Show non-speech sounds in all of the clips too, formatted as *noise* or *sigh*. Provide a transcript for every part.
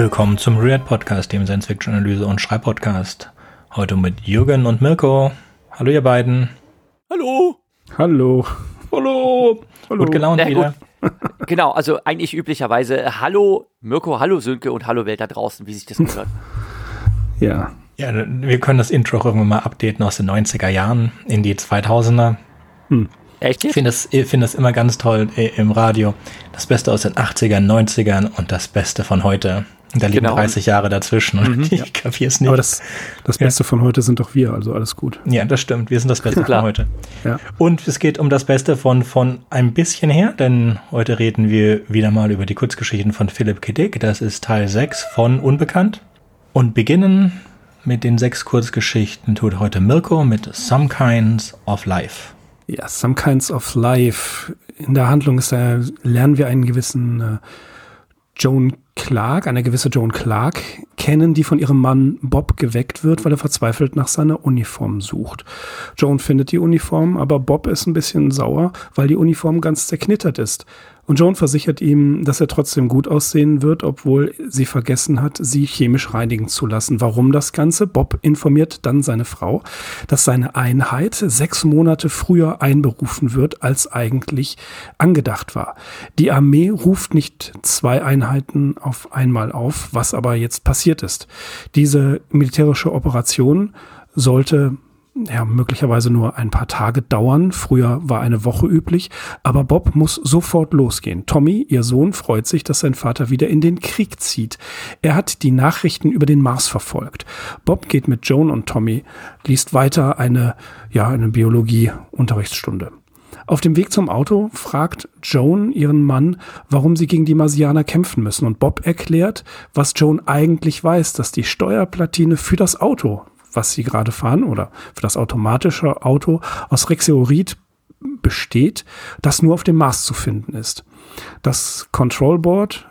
Willkommen zum Read Podcast, dem Science Fiction Analyse und Schreibpodcast. Heute mit Jürgen und Mirko. Hallo ihr beiden. Hallo. Hallo. Hallo. Hallo. Gut gelaunt wieder. Gut. genau, also eigentlich üblicherweise Hallo Mirko, Hallo Sönke und Hallo Welt da draußen, wie sich das gehört. *laughs* ja. Ja, wir können das Intro auch irgendwann mal updaten aus den 90er Jahren in die 2000er. Hm. Echt? Ich finde das, find das immer ganz toll äh, im Radio. Das Beste aus den 80ern, 90ern und das Beste von heute. Da liegen genau. 30 Jahre dazwischen. Mhm, *laughs* ich ja. kapiere es nicht. Aber das, das Beste ja. von heute sind doch wir, also alles gut. Ja, das stimmt. Wir sind das Beste von heute. Ja. Und es geht um das Beste von, von ein bisschen her, denn heute reden wir wieder mal über die Kurzgeschichten von Philipp K. Dick. Das ist Teil 6 von Unbekannt. Und beginnen mit den sechs Kurzgeschichten tut heute Mirko mit Some Kinds of Life. Ja, Some Kinds of Life. In der Handlung ist da, lernen wir einen gewissen äh, Joan Clark, eine gewisse Joan Clark, kennen, die von ihrem Mann Bob geweckt wird, weil er verzweifelt nach seiner Uniform sucht. Joan findet die Uniform, aber Bob ist ein bisschen sauer, weil die Uniform ganz zerknittert ist. Und Joan versichert ihm, dass er trotzdem gut aussehen wird, obwohl sie vergessen hat, sie chemisch reinigen zu lassen. Warum das Ganze? Bob informiert dann seine Frau, dass seine Einheit sechs Monate früher einberufen wird, als eigentlich angedacht war. Die Armee ruft nicht zwei Einheiten auf einmal auf, was aber jetzt passiert ist. Diese militärische Operation sollte ja, möglicherweise nur ein paar Tage dauern. Früher war eine Woche üblich. Aber Bob muss sofort losgehen. Tommy, ihr Sohn, freut sich, dass sein Vater wieder in den Krieg zieht. Er hat die Nachrichten über den Mars verfolgt. Bob geht mit Joan und Tommy, liest weiter eine, ja, eine Biologie-Unterrichtsstunde. Auf dem Weg zum Auto fragt Joan ihren Mann, warum sie gegen die Marsianer kämpfen müssen. Und Bob erklärt, was Joan eigentlich weiß, dass die Steuerplatine für das Auto was sie gerade fahren oder für das automatische Auto aus Rexeorid besteht, das nur auf dem Mars zu finden ist. Das Control Board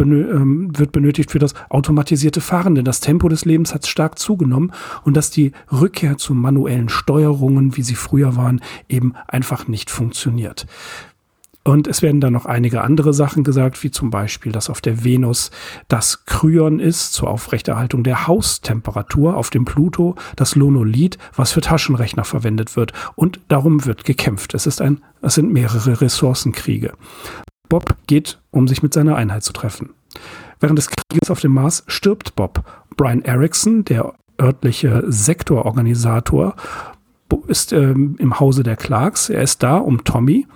ähm, wird benötigt für das automatisierte Fahren, denn das Tempo des Lebens hat stark zugenommen und dass die Rückkehr zu manuellen Steuerungen, wie sie früher waren, eben einfach nicht funktioniert. Und es werden dann noch einige andere Sachen gesagt, wie zum Beispiel, dass auf der Venus das Kryon ist zur Aufrechterhaltung der Haustemperatur, auf dem Pluto das Lonolith, was für Taschenrechner verwendet wird. Und darum wird gekämpft. Es ist ein, es sind mehrere Ressourcenkriege. Bob geht, um sich mit seiner Einheit zu treffen. Während des Krieges auf dem Mars stirbt Bob. Brian Erickson, der örtliche Sektororganisator, ist ähm, im Hause der Clarks. Er ist da, um Tommy,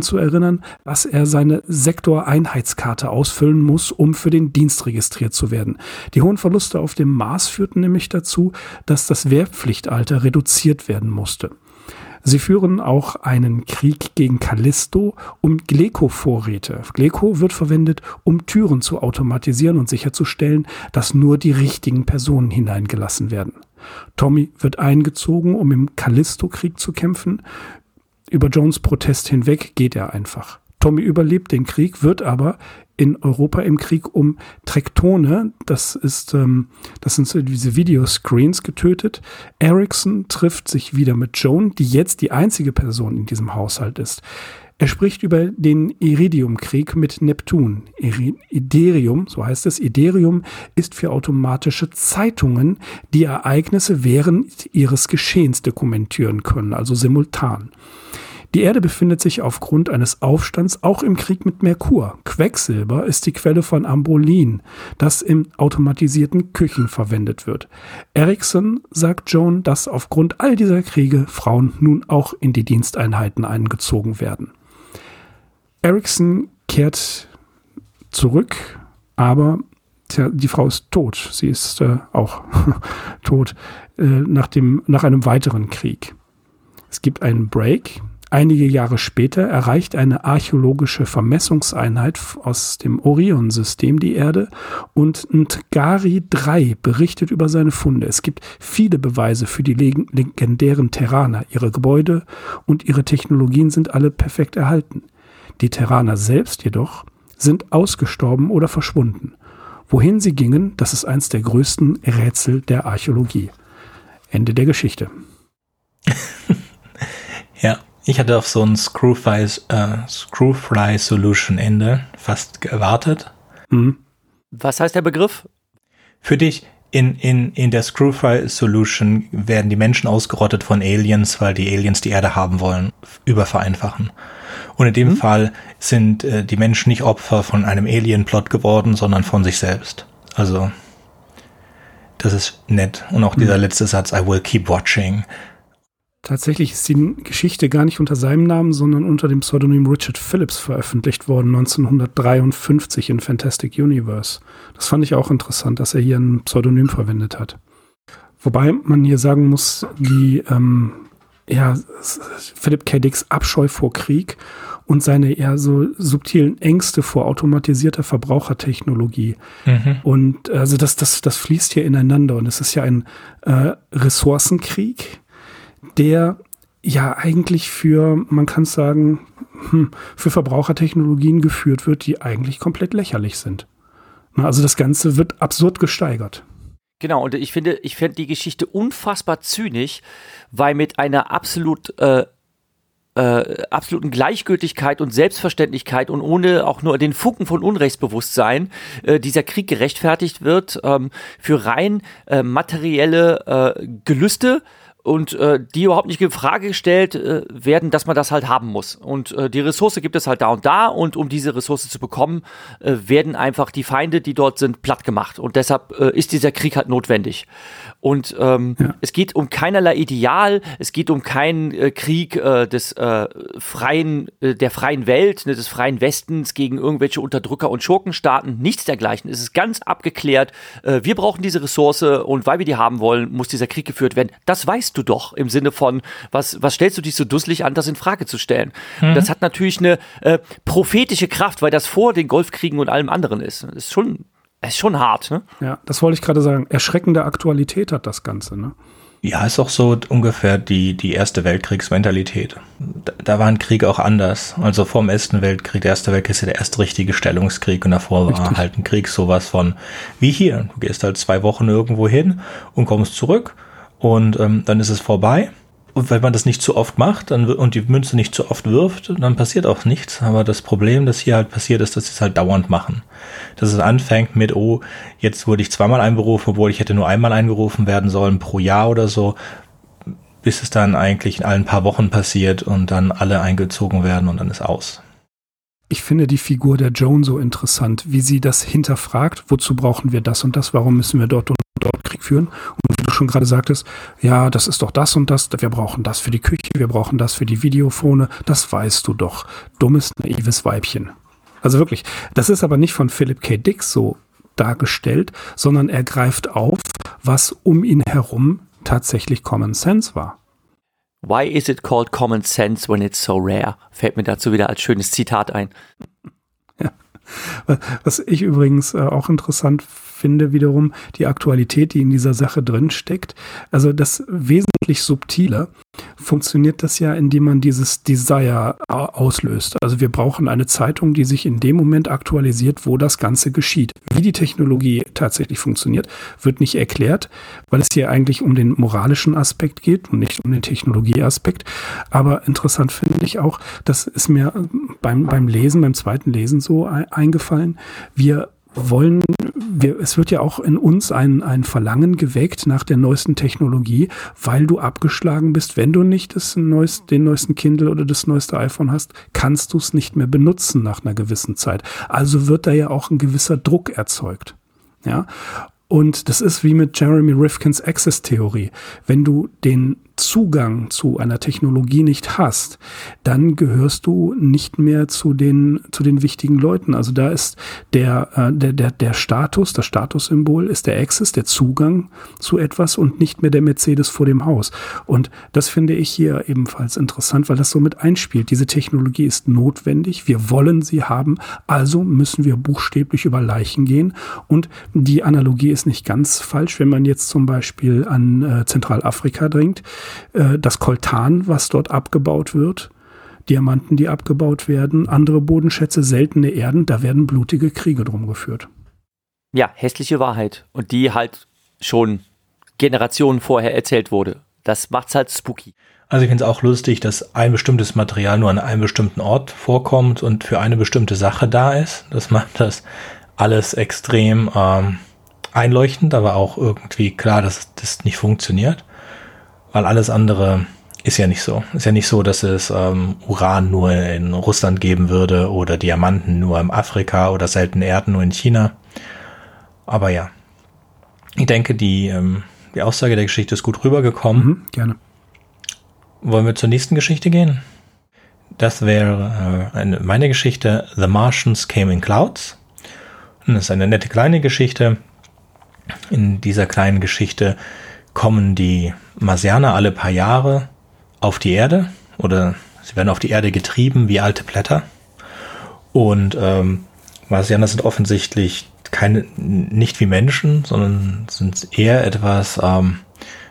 zu erinnern, dass er seine Sektoreinheitskarte ausfüllen muss, um für den Dienst registriert zu werden. Die hohen Verluste auf dem Mars führten nämlich dazu, dass das Wehrpflichtalter reduziert werden musste. Sie führen auch einen Krieg gegen Callisto um Gleco-Vorräte. Gleco wird verwendet, um Türen zu automatisieren und sicherzustellen, dass nur die richtigen Personen hineingelassen werden. Tommy wird eingezogen, um im Callisto-Krieg zu kämpfen. Über Jones Protest hinweg geht er einfach. Tommy überlebt den Krieg, wird aber in Europa im Krieg um Trektone, das ist, ähm, das sind so diese Videoscreens getötet. Ericsson trifft sich wieder mit Joan, die jetzt die einzige Person in diesem Haushalt ist. Er spricht über den Iridium-Krieg mit Neptun. Iderium, so heißt es, Iderium ist für automatische Zeitungen, die Ereignisse während ihres Geschehens dokumentieren können, also simultan. Die Erde befindet sich aufgrund eines Aufstands auch im Krieg mit Merkur. Quecksilber ist die Quelle von Ambrolin, das in automatisierten Küchen verwendet wird. Ericsson sagt Joan, dass aufgrund all dieser Kriege Frauen nun auch in die Diensteinheiten eingezogen werden. Ericsson kehrt zurück, aber tja, die Frau ist tot. Sie ist äh, auch *laughs* tot äh, nach, dem, nach einem weiteren Krieg. Es gibt einen Break, Einige Jahre später erreicht eine archäologische Vermessungseinheit aus dem Orion-System die Erde und Ntgari 3 berichtet über seine Funde. Es gibt viele Beweise für die legendären Terraner. Ihre Gebäude und ihre Technologien sind alle perfekt erhalten. Die Terraner selbst jedoch sind ausgestorben oder verschwunden. Wohin sie gingen, das ist eins der größten Rätsel der Archäologie. Ende der Geschichte. *laughs* ja. Ich hatte auf so ein Screwfly, äh, Screwfly Solution Ende fast gewartet. Mhm. Was heißt der Begriff? Für dich, in, in, in der Screwfry Solution werden die Menschen ausgerottet von Aliens, weil die Aliens die Erde haben wollen, übervereinfachen. Und in dem mhm. Fall sind äh, die Menschen nicht Opfer von einem Alien-Plot geworden, sondern von sich selbst. Also, das ist nett. Und auch dieser mhm. letzte Satz, I will keep watching. Tatsächlich ist die Geschichte gar nicht unter seinem Namen, sondern unter dem Pseudonym Richard Phillips veröffentlicht worden, 1953 in Fantastic Universe. Das fand ich auch interessant, dass er hier ein Pseudonym verwendet hat. Wobei man hier sagen muss, die ähm, ja, Philip K. Dicks Abscheu vor Krieg und seine eher so subtilen Ängste vor automatisierter Verbrauchertechnologie. Mhm. Und also das, das, das fließt hier ineinander und es ist ja ein äh, Ressourcenkrieg der ja eigentlich für, man kann sagen, hm, für Verbrauchertechnologien geführt wird, die eigentlich komplett lächerlich sind. Also das Ganze wird absurd gesteigert. Genau, und ich finde, ich finde die Geschichte unfassbar zynisch, weil mit einer absolut äh, äh, absoluten Gleichgültigkeit und Selbstverständlichkeit und ohne auch nur den Funken von Unrechtsbewusstsein äh, dieser Krieg gerechtfertigt wird ähm, für rein äh, materielle äh, Gelüste und äh, die überhaupt nicht in Frage gestellt äh, werden, dass man das halt haben muss. Und äh, die Ressource gibt es halt da und da und um diese Ressource zu bekommen, äh, werden einfach die Feinde, die dort sind, platt gemacht. Und deshalb äh, ist dieser Krieg halt notwendig. Und ähm, ja. es geht um keinerlei Ideal, es geht um keinen äh, Krieg äh, des äh, freien, äh, der freien Welt, ne, des freien Westens gegen irgendwelche Unterdrücker und Schurkenstaaten, nichts dergleichen. Es ist ganz abgeklärt. Äh, wir brauchen diese Ressource und weil wir die haben wollen, muss dieser Krieg geführt werden. Das weißt du doch im Sinne von, was, was stellst du dich so dusselig an, das in Frage zu stellen? Mhm. Das hat natürlich eine äh, prophetische Kraft, weil das vor den Golfkriegen und allem anderen ist. Das ist schon ist schon hart, ne? Ja, das wollte ich gerade sagen. Erschreckende Aktualität hat das Ganze, ne? Ja, ist auch so ungefähr die, die Erste Weltkriegsmentalität. Da, da war ein Krieg auch anders. Also vor dem Ersten Weltkrieg, der Erste Weltkrieg ist ja der erste richtige Stellungskrieg und davor war Richtig. halt ein Krieg sowas von wie hier. Du gehst halt zwei Wochen irgendwo hin und kommst zurück und ähm, dann ist es vorbei und wenn man das nicht zu oft macht dann, und die Münze nicht zu oft wirft, dann passiert auch nichts. Aber das Problem, das hier halt passiert, ist, dass sie es halt dauernd machen. Dass es anfängt mit, oh, jetzt wurde ich zweimal einberufen, obwohl ich hätte nur einmal eingerufen werden sollen pro Jahr oder so, bis es dann eigentlich in allen paar Wochen passiert und dann alle eingezogen werden und dann ist aus. Ich finde die Figur der Joan so interessant, wie sie das hinterfragt, wozu brauchen wir das und das, warum müssen wir dort und dort Krieg führen. Und wie du schon gerade sagtest, ja, das ist doch das und das, wir brauchen das für die Küche, wir brauchen das für die Videophone, das weißt du doch. Dummes, naives Weibchen. Also wirklich, das ist aber nicht von Philip K. Dick so dargestellt, sondern er greift auf, was um ihn herum tatsächlich Common Sense war. Why is it called common sense when it's so rare? Fällt mir dazu wieder als schönes Zitat ein. Ja. Was ich übrigens äh, auch interessant finde wiederum die Aktualität, die in dieser Sache drin steckt. Also das wesentlich subtile funktioniert das ja, indem man dieses Desire auslöst. Also wir brauchen eine Zeitung, die sich in dem Moment aktualisiert, wo das Ganze geschieht. Wie die Technologie tatsächlich funktioniert, wird nicht erklärt, weil es hier eigentlich um den moralischen Aspekt geht und nicht um den Technologieaspekt. Aber interessant finde ich auch, das ist mir beim, beim Lesen, beim zweiten Lesen so eingefallen. Wir wollen, wir, es wird ja auch in uns ein, ein Verlangen geweckt nach der neuesten Technologie, weil du abgeschlagen bist. Wenn du nicht das neuest, den neuesten Kindle oder das neueste iPhone hast, kannst du es nicht mehr benutzen nach einer gewissen Zeit. Also wird da ja auch ein gewisser Druck erzeugt. Ja. Und das ist wie mit Jeremy Rifkins Access-Theorie. Wenn du den Zugang zu einer Technologie nicht hast, dann gehörst du nicht mehr zu den, zu den wichtigen Leuten. Also da ist der, äh, der, der, der Status, das Statussymbol ist der Access, der Zugang zu etwas und nicht mehr der Mercedes vor dem Haus. Und das finde ich hier ebenfalls interessant, weil das so mit einspielt. Diese Technologie ist notwendig. Wir wollen sie haben. Also müssen wir buchstäblich über Leichen gehen. Und die Analogie ist nicht ganz falsch, wenn man jetzt zum Beispiel an äh, Zentralafrika dringt äh, das Koltan, was dort abgebaut wird, Diamanten, die abgebaut werden, andere Bodenschätze, seltene Erden, da werden blutige Kriege drum geführt. Ja, hässliche Wahrheit. Und die halt schon Generationen vorher erzählt wurde. Das macht's halt spooky. Also ich finde es auch lustig, dass ein bestimmtes Material nur an einem bestimmten Ort vorkommt und für eine bestimmte Sache da ist. Das macht *laughs* das alles extrem ähm, einleuchtend, aber auch irgendwie klar, dass das nicht funktioniert, weil alles andere ist ja nicht so. Ist ja nicht so, dass es ähm, Uran nur in Russland geben würde oder Diamanten nur in Afrika oder seltene Erden nur in China. Aber ja, ich denke, die, ähm, die Aussage der Geschichte ist gut rübergekommen. Mhm, gerne. Wollen wir zur nächsten Geschichte gehen? Das wäre äh, eine, meine Geschichte The Martians Came in Clouds. Und das ist eine nette kleine Geschichte. In dieser kleinen Geschichte kommen die Marsianer alle paar Jahre auf die Erde oder sie werden auf die Erde getrieben wie alte Blätter. Und ähm, Marsianer sind offensichtlich keine, nicht wie Menschen, sondern sind eher etwas ähm,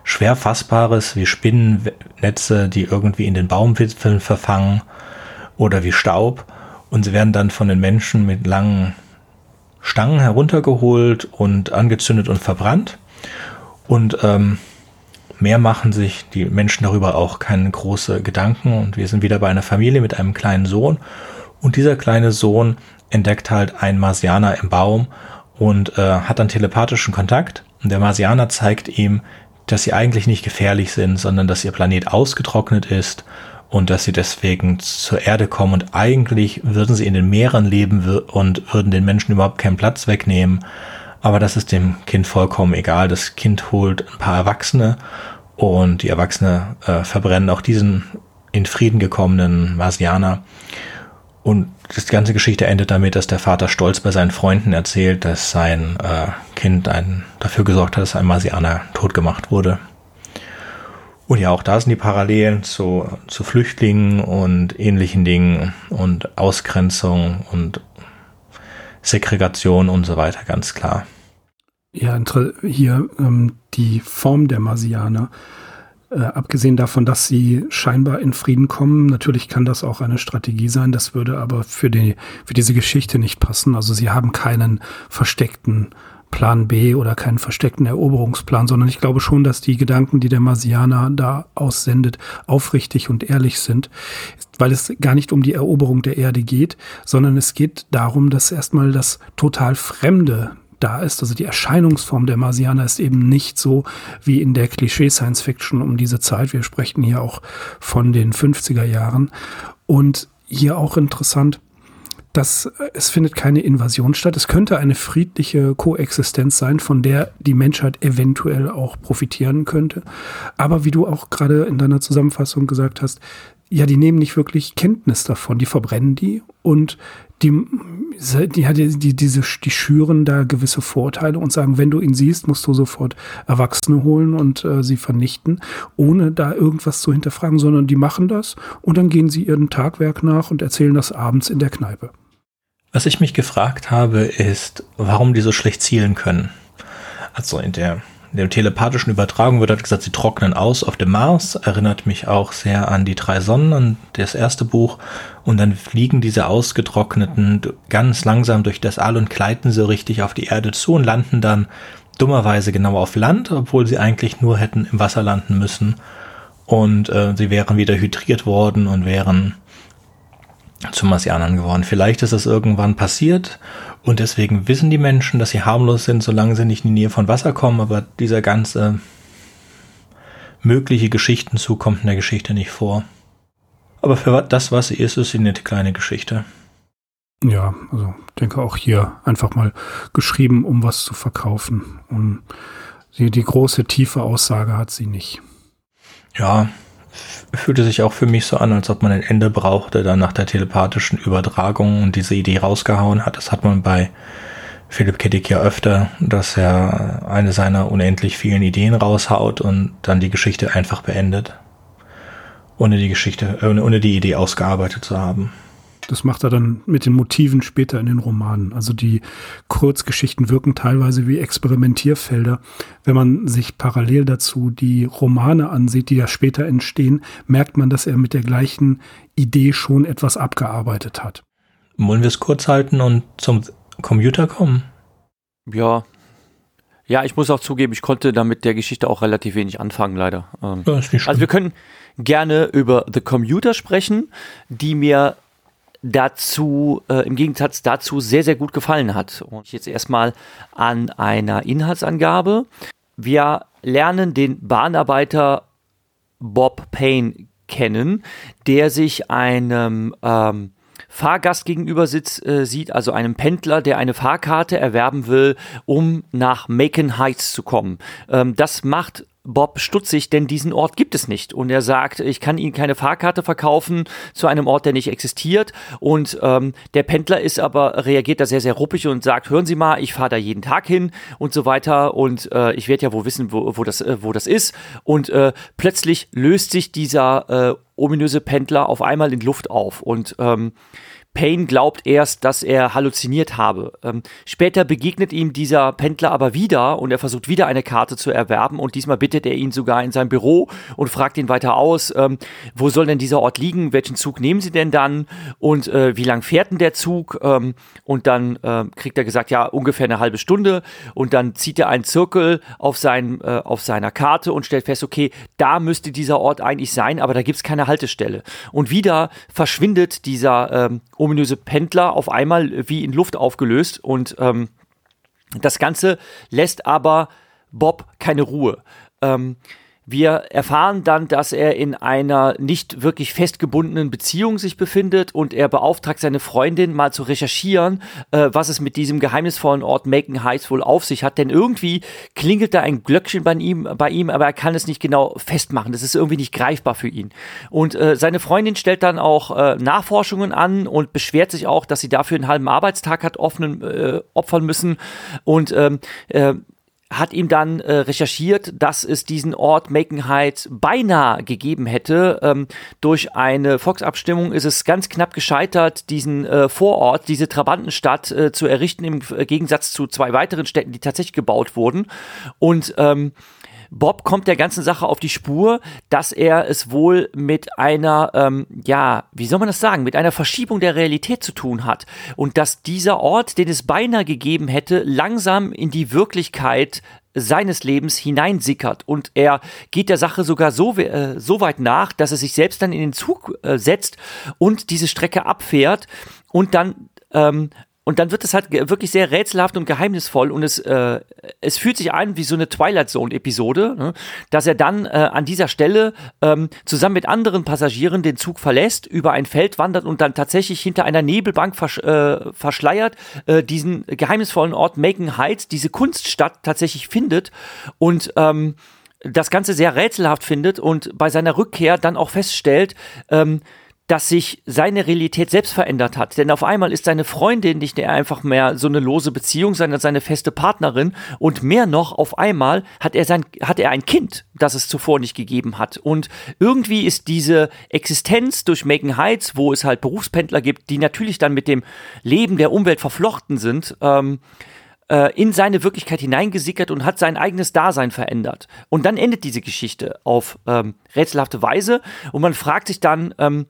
schwer fassbares wie Spinnennetze, die irgendwie in den Baumwipfeln verfangen oder wie Staub. Und sie werden dann von den Menschen mit langen Stangen heruntergeholt und angezündet und verbrannt. Und ähm, mehr machen sich die Menschen darüber auch keine große Gedanken. Und wir sind wieder bei einer Familie mit einem kleinen Sohn. Und dieser kleine Sohn entdeckt halt einen Marsianer im Baum und äh, hat dann telepathischen Kontakt. Und der Marsianer zeigt ihm, dass sie eigentlich nicht gefährlich sind, sondern dass ihr Planet ausgetrocknet ist und dass sie deswegen zur Erde kommen und eigentlich würden sie in den Meeren leben und würden den Menschen überhaupt keinen Platz wegnehmen. Aber das ist dem Kind vollkommen egal. Das Kind holt ein paar Erwachsene und die Erwachsene äh, verbrennen auch diesen in Frieden gekommenen Marsianer. Und die ganze Geschichte endet damit, dass der Vater stolz bei seinen Freunden erzählt, dass sein äh, Kind ein, dafür gesorgt hat, dass ein Marsianer tot gemacht wurde. Und ja, auch da sind die Parallelen zu, zu Flüchtlingen und ähnlichen Dingen und Ausgrenzung und Segregation und so weiter, ganz klar. Ja, hier ähm, die Form der Marsianer. Äh, abgesehen davon, dass sie scheinbar in Frieden kommen, natürlich kann das auch eine Strategie sein, das würde aber für, die, für diese Geschichte nicht passen. Also sie haben keinen versteckten Plan B oder keinen versteckten Eroberungsplan, sondern ich glaube schon, dass die Gedanken, die der Marsianer da aussendet, aufrichtig und ehrlich sind, weil es gar nicht um die Eroberung der Erde geht, sondern es geht darum, dass erstmal das total Fremde da ist. Also die Erscheinungsform der Marsianer ist eben nicht so wie in der Klischee-Science-Fiction um diese Zeit. Wir sprechen hier auch von den 50er Jahren. Und hier auch interessant, dass es findet keine Invasion statt. Es könnte eine friedliche Koexistenz sein, von der die Menschheit eventuell auch profitieren könnte. Aber wie du auch gerade in deiner Zusammenfassung gesagt hast, ja, die nehmen nicht wirklich Kenntnis davon. Die verbrennen die und die, die, die, die, diese, die schüren da gewisse Vorteile und sagen, wenn du ihn siehst, musst du sofort Erwachsene holen und äh, sie vernichten, ohne da irgendwas zu hinterfragen, sondern die machen das und dann gehen sie ihrem Tagwerk nach und erzählen das abends in der Kneipe. Was ich mich gefragt habe, ist, warum die so schlecht zielen können. Also in der in der telepathischen Übertragung wird halt gesagt, sie trocknen aus auf dem Mars. Erinnert mich auch sehr an die drei Sonnen, an das erste Buch. Und dann fliegen diese ausgetrockneten ganz langsam durch das All und gleiten so richtig auf die Erde zu und landen dann dummerweise genau auf Land, obwohl sie eigentlich nur hätten im Wasser landen müssen. Und äh, sie wären wieder hydriert worden und wären zu Marsianern geworden. Vielleicht ist das irgendwann passiert und deswegen wissen die Menschen, dass sie harmlos sind, solange sie nicht in die Nähe von Wasser kommen, aber dieser ganze mögliche Geschichtenzug kommt in der Geschichte nicht vor. Aber für das, was sie ist, ist sie eine kleine Geschichte. Ja, also ich denke auch hier einfach mal geschrieben, um was zu verkaufen. Und die, die große, tiefe Aussage hat sie nicht. Ja, fühlte sich auch für mich so an, als ob man ein Ende brauchte, dann nach der telepathischen Übertragung und diese Idee rausgehauen hat. Das hat man bei Philipp Kittig ja öfter, dass er eine seiner unendlich vielen Ideen raushaut und dann die Geschichte einfach beendet. Ohne die Geschichte, ohne die Idee ausgearbeitet zu haben. Das macht er dann mit den Motiven später in den Romanen. Also die Kurzgeschichten wirken teilweise wie Experimentierfelder. Wenn man sich parallel dazu die Romane ansieht, die ja später entstehen, merkt man, dass er mit der gleichen Idee schon etwas abgearbeitet hat. Wollen wir es kurz halten und zum Computer kommen? Ja. Ja, ich muss auch zugeben, ich konnte damit der Geschichte auch relativ wenig anfangen, leider. Ja, also wir können gerne über The Commuter sprechen, die mir dazu, äh, im Gegensatz dazu sehr, sehr gut gefallen hat. Und jetzt erstmal an einer Inhaltsangabe. Wir lernen den Bahnarbeiter Bob Payne kennen, der sich einem ähm, Fahrgast gegenüber sitzt, äh, sieht, also einem Pendler, der eine Fahrkarte erwerben will, um nach Macon Heights zu kommen. Ähm, das macht Bob stutzig, denn diesen Ort gibt es nicht. Und er sagt, ich kann Ihnen keine Fahrkarte verkaufen zu einem Ort, der nicht existiert. Und ähm, der Pendler ist aber, reagiert da sehr, sehr ruppig und sagt, hören Sie mal, ich fahre da jeden Tag hin und so weiter. Und äh, ich werde ja wohl wissen, wo, wo, das, äh, wo das ist. Und äh, plötzlich löst sich dieser äh, ominöse Pendler auf einmal in Luft auf. Und ähm, Payne glaubt erst, dass er halluziniert habe. Ähm, später begegnet ihm dieser Pendler aber wieder und er versucht wieder eine Karte zu erwerben und diesmal bittet er ihn sogar in sein Büro und fragt ihn weiter aus, ähm, wo soll denn dieser Ort liegen, welchen Zug nehmen sie denn dann? Und äh, wie lang fährt denn der Zug? Ähm, und dann äh, kriegt er gesagt, ja ungefähr eine halbe Stunde. Und dann zieht er einen Zirkel auf, sein, äh, auf seiner Karte und stellt fest, okay, da müsste dieser Ort eigentlich sein, aber da gibt es keine Haltestelle. Und wieder verschwindet dieser ähm, ominöse Pendler auf einmal wie in Luft aufgelöst und ähm, das Ganze lässt aber Bob keine Ruhe. Ähm, wir erfahren dann, dass er in einer nicht wirklich festgebundenen Beziehung sich befindet und er beauftragt seine Freundin mal zu recherchieren, äh, was es mit diesem geheimnisvollen Ort Macon Heights wohl auf sich hat. Denn irgendwie klingelt da ein Glöckchen bei ihm, bei ihm, aber er kann es nicht genau festmachen. Das ist irgendwie nicht greifbar für ihn. Und äh, seine Freundin stellt dann auch äh, Nachforschungen an und beschwert sich auch, dass sie dafür einen halben Arbeitstag hat offenen, äh, opfern müssen. Und ähm, äh, hat ihm dann äh, recherchiert, dass es diesen Ort Macon Heights beinahe gegeben hätte. Ähm, durch eine Volksabstimmung ist es ganz knapp gescheitert, diesen äh, Vorort, diese Trabantenstadt äh, zu errichten, im Gegensatz zu zwei weiteren Städten, die tatsächlich gebaut wurden. Und ähm, Bob kommt der ganzen Sache auf die Spur, dass er es wohl mit einer, ähm, ja, wie soll man das sagen, mit einer Verschiebung der Realität zu tun hat. Und dass dieser Ort, den es beinahe gegeben hätte, langsam in die Wirklichkeit seines Lebens hineinsickert und er geht der Sache sogar so, äh, so weit nach, dass er sich selbst dann in den Zug äh, setzt und diese Strecke abfährt und dann ähm, und dann wird es halt wirklich sehr rätselhaft und geheimnisvoll und es, äh, es fühlt sich an wie so eine Twilight Zone-Episode, ne? dass er dann äh, an dieser Stelle ähm, zusammen mit anderen Passagieren den Zug verlässt, über ein Feld wandert und dann tatsächlich hinter einer Nebelbank versch äh, verschleiert äh, diesen geheimnisvollen Ort Macon Heights, diese Kunststadt tatsächlich findet und ähm, das Ganze sehr rätselhaft findet und bei seiner Rückkehr dann auch feststellt, ähm, dass sich seine Realität selbst verändert hat. Denn auf einmal ist seine Freundin nicht mehr einfach mehr so eine lose Beziehung, sondern seine feste Partnerin. Und mehr noch, auf einmal hat er sein, hat er ein Kind, das es zuvor nicht gegeben hat. Und irgendwie ist diese Existenz durch Macon Heights, wo es halt Berufspendler gibt, die natürlich dann mit dem Leben der Umwelt verflochten sind, ähm, äh, in seine Wirklichkeit hineingesickert und hat sein eigenes Dasein verändert. Und dann endet diese Geschichte auf ähm, rätselhafte Weise und man fragt sich dann, ähm,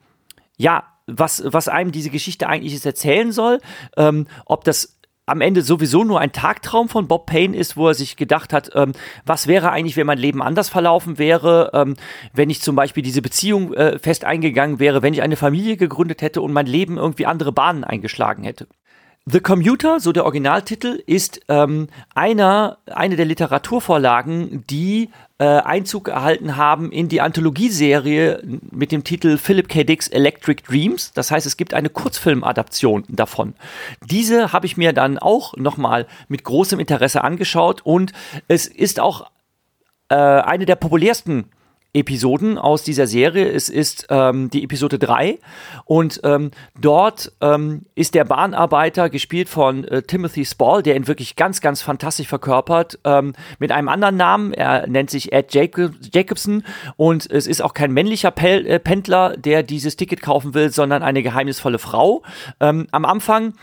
ja, was, was einem diese Geschichte eigentlich ist erzählen soll, ähm, ob das am Ende sowieso nur ein Tagtraum von Bob Payne ist, wo er sich gedacht hat, ähm, was wäre eigentlich, wenn mein Leben anders verlaufen wäre, ähm, wenn ich zum Beispiel diese Beziehung äh, fest eingegangen wäre, wenn ich eine Familie gegründet hätte und mein Leben irgendwie andere Bahnen eingeschlagen hätte. The Commuter, so der Originaltitel, ist ähm, einer, eine der Literaturvorlagen, die äh, Einzug erhalten haben in die Anthologieserie mit dem Titel Philip K. Dick's Electric Dreams. Das heißt, es gibt eine Kurzfilmadaption davon. Diese habe ich mir dann auch nochmal mit großem Interesse angeschaut und es ist auch äh, eine der populärsten Episoden aus dieser Serie. Es ist ähm, die Episode 3 und ähm, dort ähm, ist der Bahnarbeiter, gespielt von äh, Timothy Spall, der ihn wirklich ganz, ganz fantastisch verkörpert, ähm, mit einem anderen Namen. Er nennt sich Ed Jacob Jacobson und es ist auch kein männlicher Pel äh, Pendler, der dieses Ticket kaufen will, sondern eine geheimnisvolle Frau. Ähm, am Anfang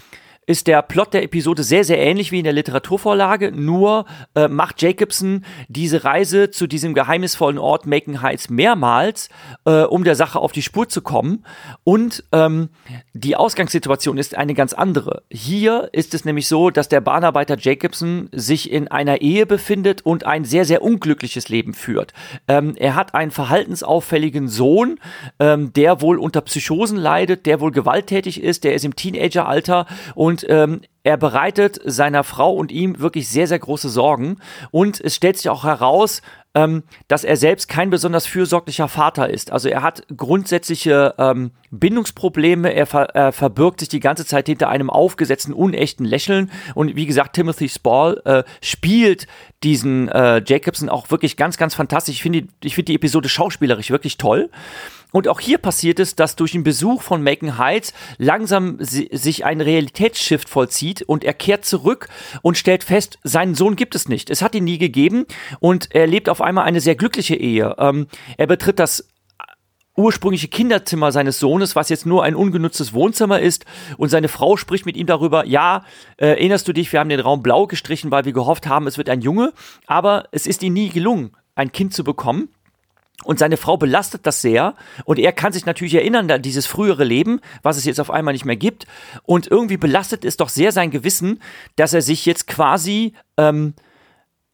ist der Plot der Episode sehr, sehr ähnlich wie in der Literaturvorlage, nur äh, macht Jacobson diese Reise zu diesem geheimnisvollen Ort Macon Heights mehrmals, äh, um der Sache auf die Spur zu kommen. Und ähm, die Ausgangssituation ist eine ganz andere. Hier ist es nämlich so, dass der Bahnarbeiter Jacobson sich in einer Ehe befindet und ein sehr, sehr unglückliches Leben führt. Ähm, er hat einen verhaltensauffälligen Sohn, ähm, der wohl unter Psychosen leidet, der wohl gewalttätig ist, der ist im Teenageralter und ähm, er bereitet seiner Frau und ihm wirklich sehr, sehr große Sorgen. Und es stellt sich auch heraus, ähm, dass er selbst kein besonders fürsorglicher Vater ist. Also er hat grundsätzliche ähm, Bindungsprobleme, er, ver er, verbirgt sich die ganze Zeit hinter einem aufgesetzten, unechten Lächeln. Und wie gesagt, Timothy Spall äh, spielt diesen äh, Jacobson auch wirklich ganz, ganz fantastisch. Ich finde ich find die Episode schauspielerisch wirklich toll. Und auch hier passiert es, dass durch den Besuch von Macon Heights langsam sich ein Realitätsshift vollzieht und er kehrt zurück und stellt fest, seinen Sohn gibt es nicht. Es hat ihn nie gegeben und er lebt auf einmal eine sehr glückliche Ehe. Ähm, er betritt das ursprüngliche Kinderzimmer seines Sohnes, was jetzt nur ein ungenutztes Wohnzimmer ist. Und seine Frau spricht mit ihm darüber, ja, äh, erinnerst du dich, wir haben den Raum blau gestrichen, weil wir gehofft haben, es wird ein Junge. Aber es ist ihm nie gelungen, ein Kind zu bekommen. Und seine Frau belastet das sehr. Und er kann sich natürlich erinnern an dieses frühere Leben, was es jetzt auf einmal nicht mehr gibt. Und irgendwie belastet es doch sehr sein Gewissen, dass er sich jetzt quasi ähm,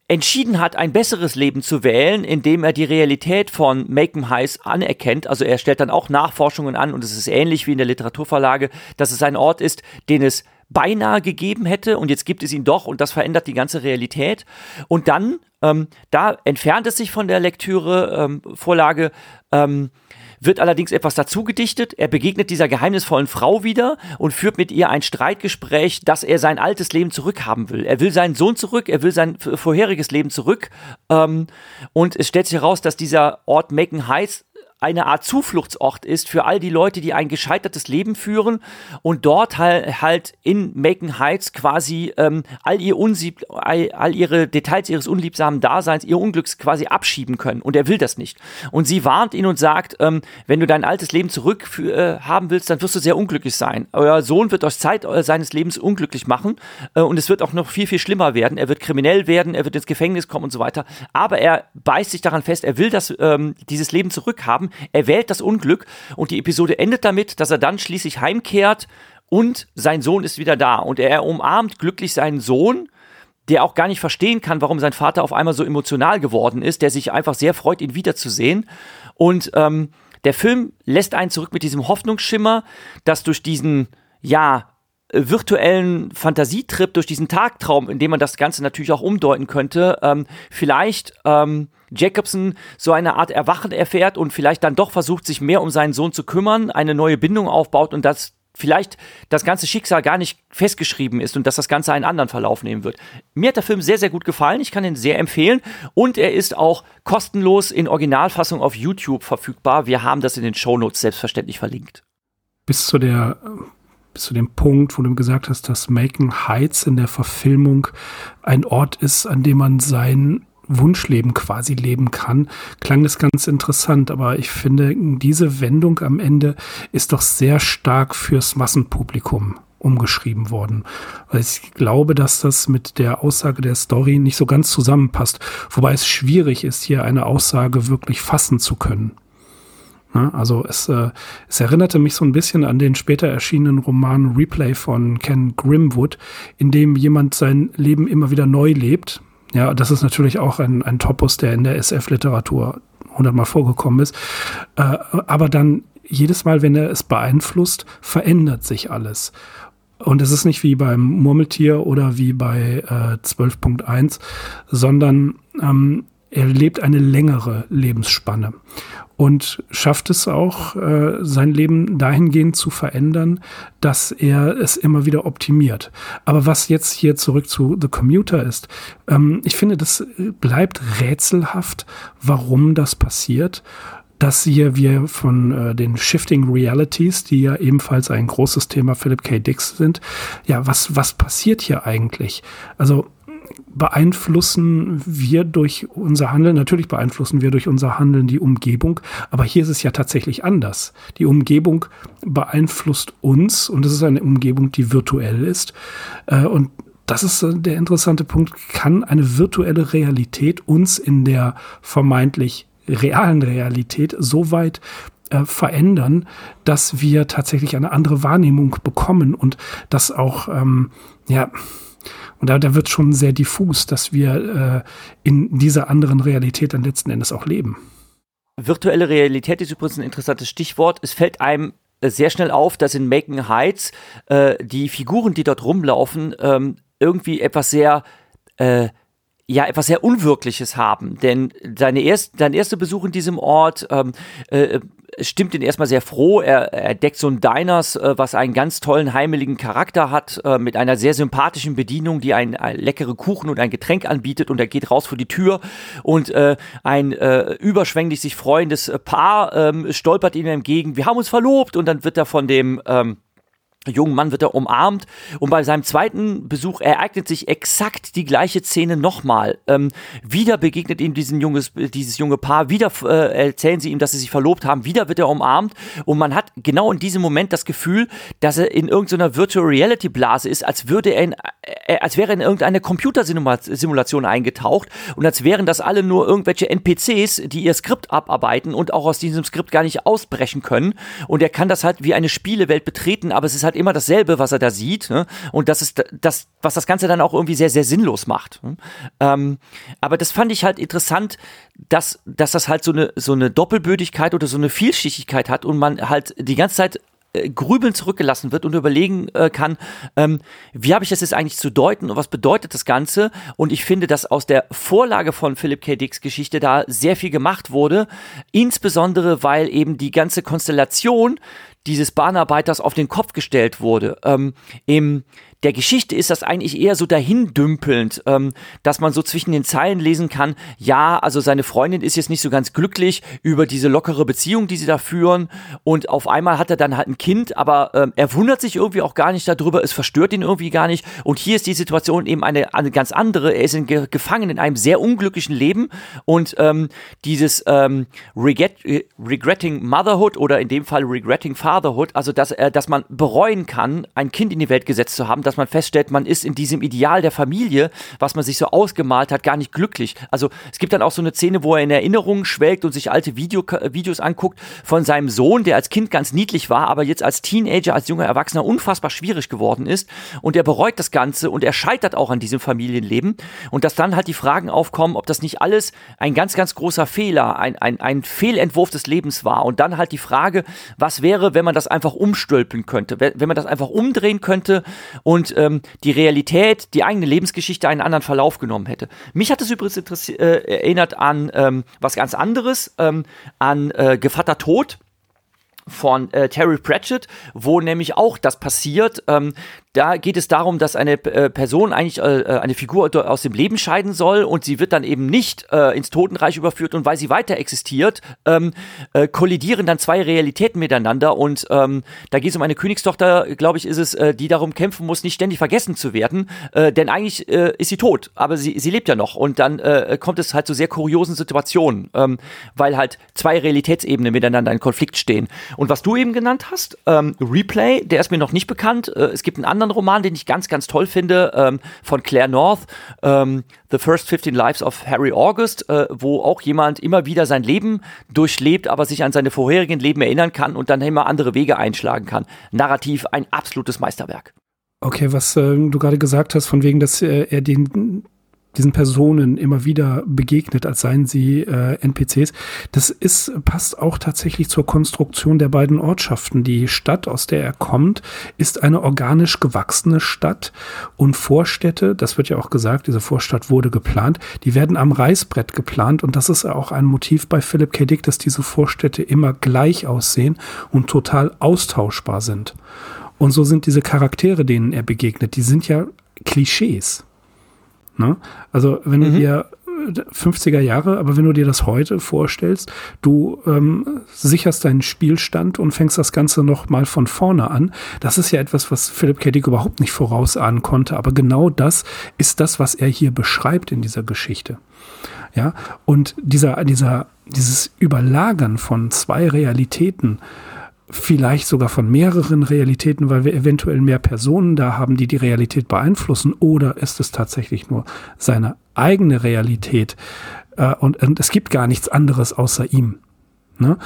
entschieden hat, ein besseres Leben zu wählen, indem er die Realität von Macon Heights anerkennt. Also er stellt dann auch Nachforschungen an und es ist ähnlich wie in der Literaturverlage, dass es ein Ort ist, den es beinahe gegeben hätte und jetzt gibt es ihn doch und das verändert die ganze Realität. Und dann, ähm, da entfernt es sich von der Lektüre, ähm, ähm, wird allerdings etwas dazu gedichtet. Er begegnet dieser geheimnisvollen Frau wieder und führt mit ihr ein Streitgespräch, dass er sein altes Leben zurückhaben will. Er will seinen Sohn zurück, er will sein vorheriges Leben zurück. Ähm, und es stellt sich heraus, dass dieser Ort Macon Heights eine Art Zufluchtsort ist für all die Leute, die ein gescheitertes Leben führen und dort halt, halt in Macon Heights quasi ähm, all, ihr Unsieb, all, all, ihre Details ihres unliebsamen Daseins, ihr Unglücks quasi abschieben können. Und er will das nicht. Und sie warnt ihn und sagt, ähm, wenn du dein altes Leben zurück für, äh, haben willst, dann wirst du sehr unglücklich sein. Euer Sohn wird euch Zeit äh, seines Lebens unglücklich machen äh, und es wird auch noch viel, viel schlimmer werden. Er wird kriminell werden, er wird ins Gefängnis kommen und so weiter. Aber er beißt sich daran fest, er will das, ähm, dieses Leben zurückhaben haben. Er wählt das Unglück und die Episode endet damit, dass er dann schließlich heimkehrt und sein Sohn ist wieder da und er umarmt glücklich seinen Sohn der auch gar nicht verstehen kann, warum sein Vater auf einmal so emotional geworden ist, der sich einfach sehr freut, ihn wiederzusehen. Und ähm, der Film lässt einen zurück mit diesem Hoffnungsschimmer, dass durch diesen, ja, virtuellen Fantasietrip, durch diesen Tagtraum, in dem man das Ganze natürlich auch umdeuten könnte, ähm, vielleicht ähm, Jacobson so eine Art Erwachen erfährt und vielleicht dann doch versucht, sich mehr um seinen Sohn zu kümmern, eine neue Bindung aufbaut und dass vielleicht das ganze Schicksal gar nicht festgeschrieben ist und dass das Ganze einen anderen Verlauf nehmen wird. Mir hat der Film sehr, sehr gut gefallen. Ich kann ihn sehr empfehlen und er ist auch kostenlos in Originalfassung auf YouTube verfügbar. Wir haben das in den Shownotes selbstverständlich verlinkt. Bis zu der bis zu dem Punkt, wo du gesagt hast, dass Macon Heights in der Verfilmung ein Ort ist, an dem man sein Wunschleben quasi leben kann, klang das ganz interessant. Aber ich finde, diese Wendung am Ende ist doch sehr stark fürs Massenpublikum umgeschrieben worden. Weil ich glaube, dass das mit der Aussage der Story nicht so ganz zusammenpasst. Wobei es schwierig ist, hier eine Aussage wirklich fassen zu können. Also es, äh, es erinnerte mich so ein bisschen an den später erschienenen Roman Replay von Ken Grimwood, in dem jemand sein Leben immer wieder neu lebt ja, das ist natürlich auch ein, ein Topos, der in der SF-Literatur hundertmal vorgekommen ist. Äh, aber dann jedes Mal, wenn er es beeinflusst, verändert sich alles. Und es ist nicht wie beim Murmeltier oder wie bei äh, 12.1, sondern ähm, er lebt eine längere Lebensspanne und schafft es auch, äh, sein Leben dahingehend zu verändern, dass er es immer wieder optimiert. Aber was jetzt hier zurück zu The Commuter ist, ähm, ich finde, das bleibt rätselhaft, warum das passiert dass hier wir von äh, den Shifting Realities, die ja ebenfalls ein großes Thema Philip K. Dix sind, ja, was, was passiert hier eigentlich? Also beeinflussen wir durch unser Handeln, natürlich beeinflussen wir durch unser Handeln die Umgebung, aber hier ist es ja tatsächlich anders. Die Umgebung beeinflusst uns und es ist eine Umgebung, die virtuell ist. Äh, und das ist der interessante Punkt. Kann eine virtuelle Realität uns in der vermeintlich realen Realität so weit äh, verändern, dass wir tatsächlich eine andere Wahrnehmung bekommen und das auch, ähm, ja, und da, da wird schon sehr diffus, dass wir äh, in dieser anderen Realität dann letzten Endes auch leben. Virtuelle Realität ist übrigens ein interessantes Stichwort. Es fällt einem äh, sehr schnell auf, dass in Macon Heights äh, die Figuren, die dort rumlaufen, ähm, irgendwie etwas sehr äh, ja etwas sehr Unwirkliches haben. Denn seine erst, sein erster Besuch in diesem Ort ähm, äh, stimmt ihn erstmal sehr froh. Er, er deckt so ein Diners, äh, was einen ganz tollen, heimeligen Charakter hat, äh, mit einer sehr sympathischen Bedienung, die einen ein leckere Kuchen und ein Getränk anbietet und er geht raus vor die Tür und äh, ein äh, überschwänglich sich freuendes Paar ähm, stolpert ihm entgegen. Wir haben uns verlobt und dann wird er von dem ähm, jungen Mann wird er umarmt und bei seinem zweiten Besuch ereignet sich exakt die gleiche Szene nochmal. Ähm, wieder begegnet ihm diesen junges, dieses junge Paar, wieder äh, erzählen sie ihm, dass sie sich verlobt haben, wieder wird er umarmt und man hat genau in diesem Moment das Gefühl, dass er in irgendeiner Virtual Reality Blase ist, als würde er in, äh, als wäre er in irgendeine Computersimulation eingetaucht und als wären das alle nur irgendwelche NPCs, die ihr Skript abarbeiten und auch aus diesem Skript gar nicht ausbrechen können und er kann das halt wie eine Spielewelt betreten, aber es ist halt immer dasselbe, was er da sieht. Ne? Und das ist das, was das Ganze dann auch irgendwie sehr, sehr sinnlos macht. Ne? Ähm, aber das fand ich halt interessant, dass, dass das halt so eine, so eine Doppelbödigkeit oder so eine Vielschichtigkeit hat und man halt die ganze Zeit äh, grübeln zurückgelassen wird und überlegen äh, kann, ähm, wie habe ich das jetzt eigentlich zu deuten und was bedeutet das Ganze? Und ich finde, dass aus der Vorlage von Philip K. Dicks Geschichte da sehr viel gemacht wurde, insbesondere weil eben die ganze Konstellation dieses Bahnarbeiters auf den Kopf gestellt wurde. Ähm, Im der Geschichte ist das eigentlich eher so dahindümpelnd, ähm, dass man so zwischen den Zeilen lesen kann, ja, also seine Freundin ist jetzt nicht so ganz glücklich über diese lockere Beziehung, die sie da führen. Und auf einmal hat er dann halt ein Kind, aber ähm, er wundert sich irgendwie auch gar nicht darüber, es verstört ihn irgendwie gar nicht. Und hier ist die Situation eben eine, eine ganz andere, er ist in, gefangen in einem sehr unglücklichen Leben. Und ähm, dieses ähm, Regret, Regretting Motherhood oder in dem Fall Regretting Fatherhood, also dass, äh, dass man bereuen kann, ein Kind in die Welt gesetzt zu haben, dass man feststellt, man ist in diesem Ideal der Familie, was man sich so ausgemalt hat, gar nicht glücklich. Also es gibt dann auch so eine Szene, wo er in Erinnerungen schwelgt und sich alte Video, Videos anguckt von seinem Sohn, der als Kind ganz niedlich war, aber jetzt als Teenager, als junger Erwachsener unfassbar schwierig geworden ist. Und er bereut das Ganze und er scheitert auch an diesem Familienleben. Und dass dann halt die Fragen aufkommen, ob das nicht alles ein ganz, ganz großer Fehler, ein, ein, ein Fehlentwurf des Lebens war. Und dann halt die Frage, was wäre, wenn man das einfach umstülpen könnte, wenn man das einfach umdrehen könnte und und ähm, die Realität, die eigene Lebensgeschichte einen anderen Verlauf genommen hätte. Mich hat es übrigens äh, erinnert an ähm, was ganz anderes, ähm, an äh, Gevatter Tod von äh, Terry Pratchett, wo nämlich auch das passiert, ähm, da geht es darum, dass eine äh, Person eigentlich äh, äh, eine Figur aus dem Leben scheiden soll und sie wird dann eben nicht äh, ins Totenreich überführt und weil sie weiter existiert, ähm, äh, kollidieren dann zwei Realitäten miteinander und ähm, da geht es um eine Königstochter, glaube ich, ist es, äh, die darum kämpfen muss, nicht ständig vergessen zu werden, äh, denn eigentlich äh, ist sie tot, aber sie, sie lebt ja noch und dann äh, kommt es halt zu sehr kuriosen Situationen, ähm, weil halt zwei Realitätsebenen miteinander in Konflikt stehen. Und was du eben genannt hast, ähm, Replay, der ist mir noch nicht bekannt, äh, es gibt einen anderen anderen Roman, den ich ganz, ganz toll finde, ähm, von Claire North, ähm, The First 15 Lives of Harry August, äh, wo auch jemand immer wieder sein Leben durchlebt, aber sich an seine vorherigen Leben erinnern kann und dann immer andere Wege einschlagen kann. Narrativ ein absolutes Meisterwerk. Okay, was äh, du gerade gesagt hast, von wegen, dass äh, er den diesen Personen immer wieder begegnet, als seien sie äh, NPCs. Das ist, passt auch tatsächlich zur Konstruktion der beiden Ortschaften. Die Stadt, aus der er kommt, ist eine organisch gewachsene Stadt und Vorstädte, das wird ja auch gesagt, diese Vorstadt wurde geplant, die werden am Reißbrett geplant und das ist auch ein Motiv bei Philip K. Dick, dass diese Vorstädte immer gleich aussehen und total austauschbar sind. Und so sind diese Charaktere, denen er begegnet, die sind ja Klischees. Ne? Also wenn mhm. du dir 50er Jahre, aber wenn du dir das heute vorstellst, du ähm, sicherst deinen Spielstand und fängst das Ganze noch mal von vorne an. Das ist ja etwas, was Philip K. Dick überhaupt nicht vorausahnen konnte, aber genau das ist das, was er hier beschreibt in dieser Geschichte. Ja, und dieser, dieser, dieses Überlagern von zwei Realitäten, vielleicht sogar von mehreren Realitäten, weil wir eventuell mehr Personen da haben, die die Realität beeinflussen, oder ist es tatsächlich nur seine eigene Realität äh, und, und, es gibt gar nichts anderes außer ihm. Ne?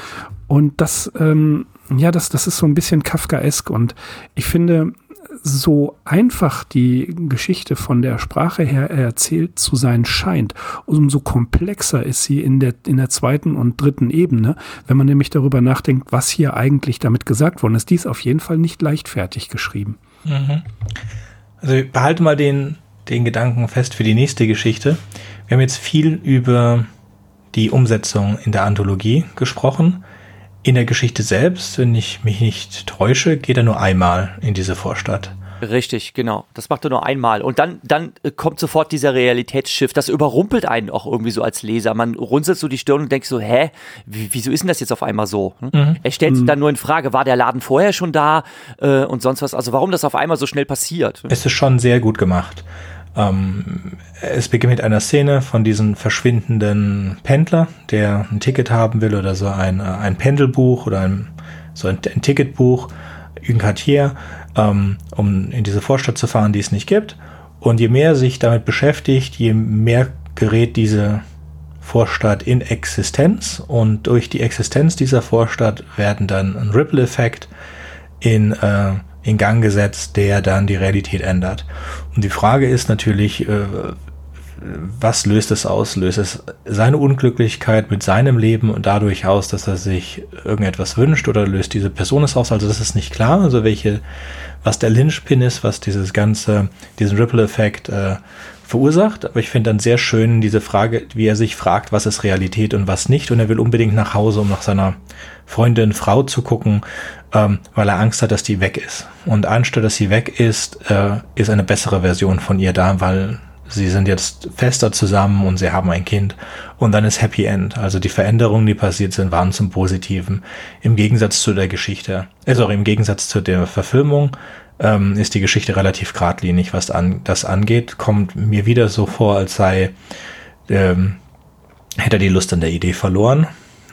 Und das, ähm, ja, das, das ist so ein bisschen Kafkaesk und ich finde, so einfach die Geschichte von der Sprache her erzählt zu sein scheint, umso komplexer ist sie in der, in der zweiten und dritten Ebene, wenn man nämlich darüber nachdenkt, was hier eigentlich damit gesagt worden ist. Dies auf jeden Fall nicht leichtfertig geschrieben. Mhm. Also wir behalten mal den, den Gedanken fest für die nächste Geschichte. Wir haben jetzt viel über die Umsetzung in der Anthologie gesprochen. In der Geschichte selbst, wenn ich mich nicht täusche, geht er nur einmal in diese Vorstadt. Richtig, genau. Das macht er nur einmal. Und dann, dann äh, kommt sofort dieser Realitätsschiff. Das überrumpelt einen auch irgendwie so als Leser. Man runzelt so die Stirn und denkt so, hä, wieso ist denn das jetzt auf einmal so? Hm? Mhm. Er stellt sich mhm. dann nur in Frage, war der Laden vorher schon da äh, und sonst was? Also warum das auf einmal so schnell passiert? Es ist schon sehr gut gemacht. Ähm, es beginnt mit einer Szene von diesem verschwindenden Pendler, der ein Ticket haben will oder so ein, äh, ein Pendelbuch oder ein, so ein, ein Ticketbuch, ein Quartier, ähm, um in diese Vorstadt zu fahren, die es nicht gibt. Und je mehr sich damit beschäftigt, je mehr gerät diese Vorstadt in Existenz und durch die Existenz dieser Vorstadt werden dann ein Ripple-Effekt in äh, in Gang gesetzt, der dann die Realität ändert. Und die Frage ist natürlich, äh, was löst es aus? Löst es seine Unglücklichkeit mit seinem Leben und dadurch aus, dass er sich irgendetwas wünscht oder löst diese Person es aus? Also das ist nicht klar, also welche, was der Lynchpin ist, was dieses ganze, diesen Ripple-Effekt äh, verursacht. Aber ich finde dann sehr schön diese Frage, wie er sich fragt, was ist Realität und was nicht. Und er will unbedingt nach Hause, um nach seiner Freundin, Frau zu gucken ähm, weil er Angst hat, dass die weg ist. Und anstatt dass sie weg ist, äh, ist eine bessere Version von ihr da, weil sie sind jetzt fester zusammen und sie haben ein Kind. Und dann ist Happy End. Also die Veränderungen, die passiert sind, waren zum Positiven. Im Gegensatz zu der Geschichte, also im Gegensatz zu der Verfilmung, ähm, ist die Geschichte relativ geradlinig, was an, das angeht. Kommt mir wieder so vor, als sei, ähm, hätte er die Lust an der Idee verloren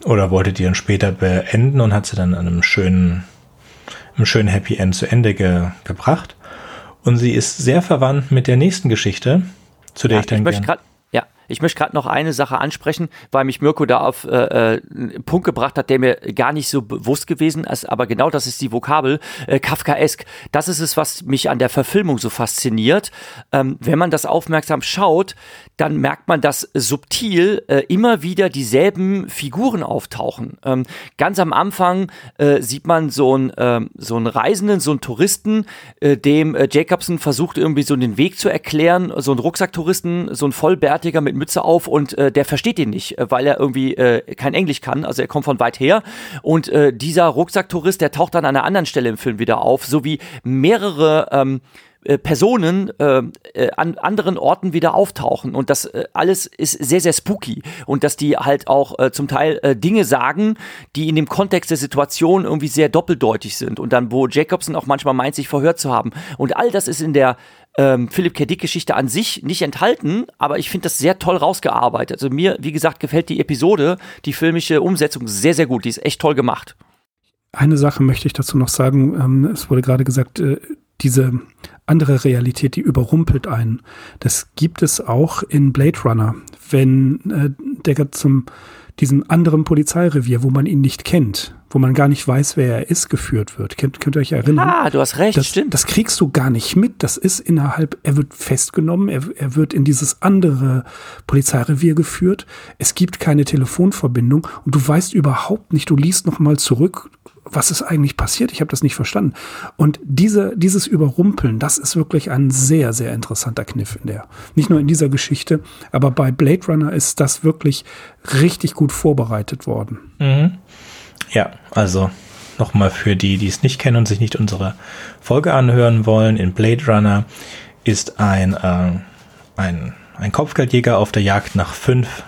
oder wollte die dann später beenden und hat sie dann an einem schönen, einem schönen Happy End zu Ende ge, gebracht. Und sie ist sehr verwandt mit der nächsten Geschichte, zu der ja, ich dann ich möchte ich möchte gerade noch eine Sache ansprechen, weil mich Mirko da auf äh, äh, einen Punkt gebracht hat, der mir gar nicht so bewusst gewesen ist, aber genau das ist die Vokabel äh, Kafkaesk. Das ist es, was mich an der Verfilmung so fasziniert. Ähm, wenn man das aufmerksam schaut, dann merkt man, dass subtil äh, immer wieder dieselben Figuren auftauchen. Ähm, ganz am Anfang äh, sieht man so einen äh, so einen Reisenden, so einen Touristen, äh, dem äh, Jacobson versucht irgendwie so den Weg zu erklären, so einen Rucksacktouristen, so ein Vollbärtiger mit Mütze auf und äh, der versteht ihn nicht, äh, weil er irgendwie äh, kein Englisch kann. Also er kommt von weit her. Und äh, dieser Rucksacktourist, der taucht dann an einer anderen Stelle im Film wieder auf, sowie mehrere ähm, äh, Personen äh, äh, an anderen Orten wieder auftauchen und das äh, alles ist sehr sehr spooky und dass die halt auch äh, zum Teil äh, Dinge sagen, die in dem Kontext der Situation irgendwie sehr doppeldeutig sind und dann wo Jacobson auch manchmal meint sich verhört zu haben und all das ist in der ähm, Philipp K. Dick Geschichte an sich nicht enthalten, aber ich finde das sehr toll rausgearbeitet. Also mir, wie gesagt, gefällt die Episode, die filmische Umsetzung sehr, sehr gut. Die ist echt toll gemacht. Eine Sache möchte ich dazu noch sagen. Ähm, es wurde gerade gesagt, äh, diese andere Realität, die überrumpelt einen. Das gibt es auch in Blade Runner, wenn äh, der zum diesem anderen Polizeirevier, wo man ihn nicht kennt, wo man gar nicht weiß, wer er ist, geführt wird. Könnt, könnt ihr euch erinnern? Ah, du hast recht, das, stimmt. Das kriegst du gar nicht mit. Das ist innerhalb, er wird festgenommen, er, er wird in dieses andere Polizeirevier geführt. Es gibt keine Telefonverbindung und du weißt überhaupt nicht, du liest nochmal zurück was ist eigentlich passiert? Ich habe das nicht verstanden. Und diese, dieses Überrumpeln, das ist wirklich ein sehr, sehr interessanter Kniff in der, nicht nur in dieser Geschichte, aber bei Blade Runner ist das wirklich richtig gut vorbereitet worden. Mhm. Ja, also nochmal für die, die es nicht kennen und sich nicht unsere Folge anhören wollen, in Blade Runner ist ein, äh, ein ein Kopfgeldjäger auf der Jagd nach fünf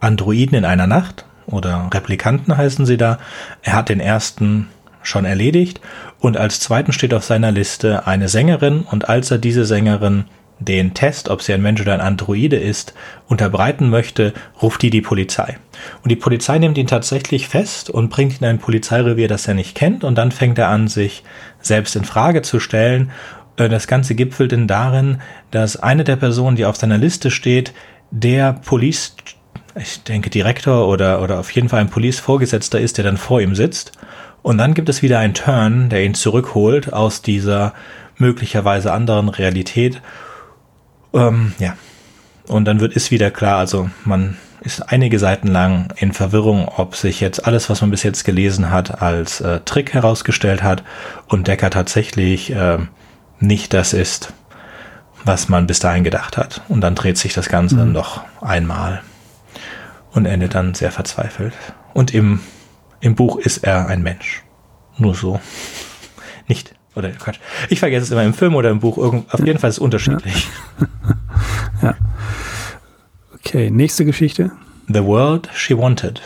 Androiden in einer Nacht oder Replikanten heißen sie da. Er hat den ersten schon erledigt und als zweiten steht auf seiner Liste eine Sängerin und als er diese Sängerin den Test, ob sie ein Mensch oder ein Androide ist, unterbreiten möchte, ruft die die Polizei. Und die Polizei nimmt ihn tatsächlich fest und bringt ihn in ein Polizeirevier, das er nicht kennt und dann fängt er an, sich selbst in Frage zu stellen. Äh, das Ganze gipfelt denn darin, dass eine der Personen, die auf seiner Liste steht, der Police ich denke, Direktor oder, oder auf jeden Fall ein Police-Vorgesetzter ist, der dann vor ihm sitzt. Und dann gibt es wieder einen Turn, der ihn zurückholt aus dieser möglicherweise anderen Realität. Ähm, ja. Und dann wird ist wieder klar, also man ist einige Seiten lang in Verwirrung, ob sich jetzt alles, was man bis jetzt gelesen hat, als äh, Trick herausgestellt hat und Decker tatsächlich äh, nicht das ist, was man bis dahin gedacht hat. Und dann dreht sich das Ganze mhm. noch einmal und endet dann sehr verzweifelt. Und im, im Buch ist er ein Mensch. Nur so. *laughs* Nicht. Oder Quatsch. Ich vergesse es immer im Film oder im Buch. Irgend, auf jeden Fall ist es unterschiedlich. *laughs* Ja. Okay, nächste Geschichte. The World She Wanted.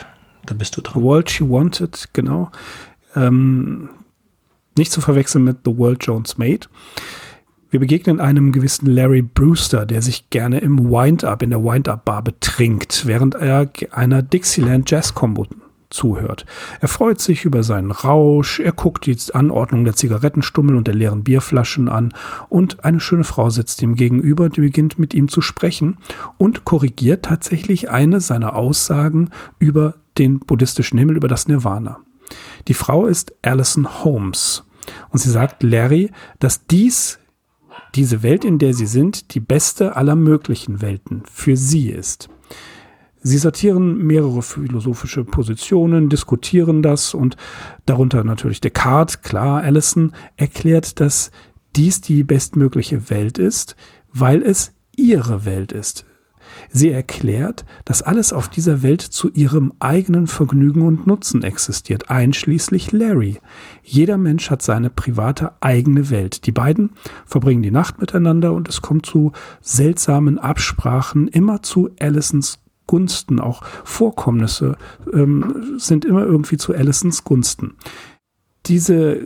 Da bist du dran. The World She Wanted, genau. Ähm, nicht zu verwechseln mit The World Jones Made. Wir begegnen einem gewissen Larry Brewster, der sich gerne im Wind-Up, in der Wind-Up-Bar betrinkt, während er einer Dixieland Jazz-Combo zuhört. Er freut sich über seinen Rausch, er guckt die Anordnung der Zigarettenstummel und der leeren Bierflaschen an und eine schöne Frau sitzt ihm gegenüber, die beginnt mit ihm zu sprechen und korrigiert tatsächlich eine seiner Aussagen über den buddhistischen Himmel, über das Nirvana. Die Frau ist Alison Holmes und sie sagt Larry, dass dies diese Welt, in der sie sind, die beste aller möglichen Welten für sie ist. Sie sortieren mehrere philosophische Positionen, diskutieren das und darunter natürlich Descartes, klar, Allison erklärt, dass dies die bestmögliche Welt ist, weil es ihre Welt ist. Sie erklärt, dass alles auf dieser Welt zu ihrem eigenen Vergnügen und Nutzen existiert, einschließlich Larry. Jeder Mensch hat seine private eigene Welt. Die beiden verbringen die Nacht miteinander und es kommt zu seltsamen Absprachen, immer zu Allisons Gunsten. Auch Vorkommnisse ähm, sind immer irgendwie zu Allisons Gunsten. Diese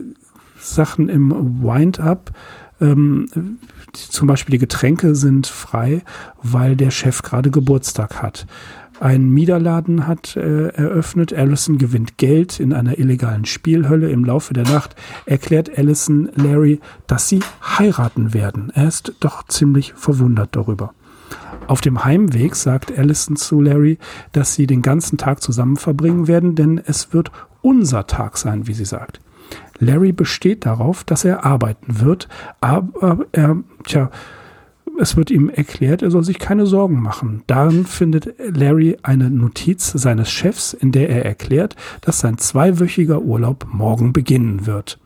Sachen im Wind-Up ähm, zum Beispiel die Getränke sind frei, weil der Chef gerade Geburtstag hat. Ein Miederladen hat äh, eröffnet. Allison gewinnt Geld in einer illegalen Spielhölle. Im Laufe der Nacht erklärt Allison Larry, dass sie heiraten werden. Er ist doch ziemlich verwundert darüber. Auf dem Heimweg sagt Allison zu Larry, dass sie den ganzen Tag zusammen verbringen werden, denn es wird unser Tag sein, wie sie sagt. Larry besteht darauf, dass er arbeiten wird, aber er, tja, es wird ihm erklärt, er soll sich keine Sorgen machen. Darin findet Larry eine Notiz seines Chefs, in der er erklärt, dass sein zweiwöchiger Urlaub morgen beginnen wird.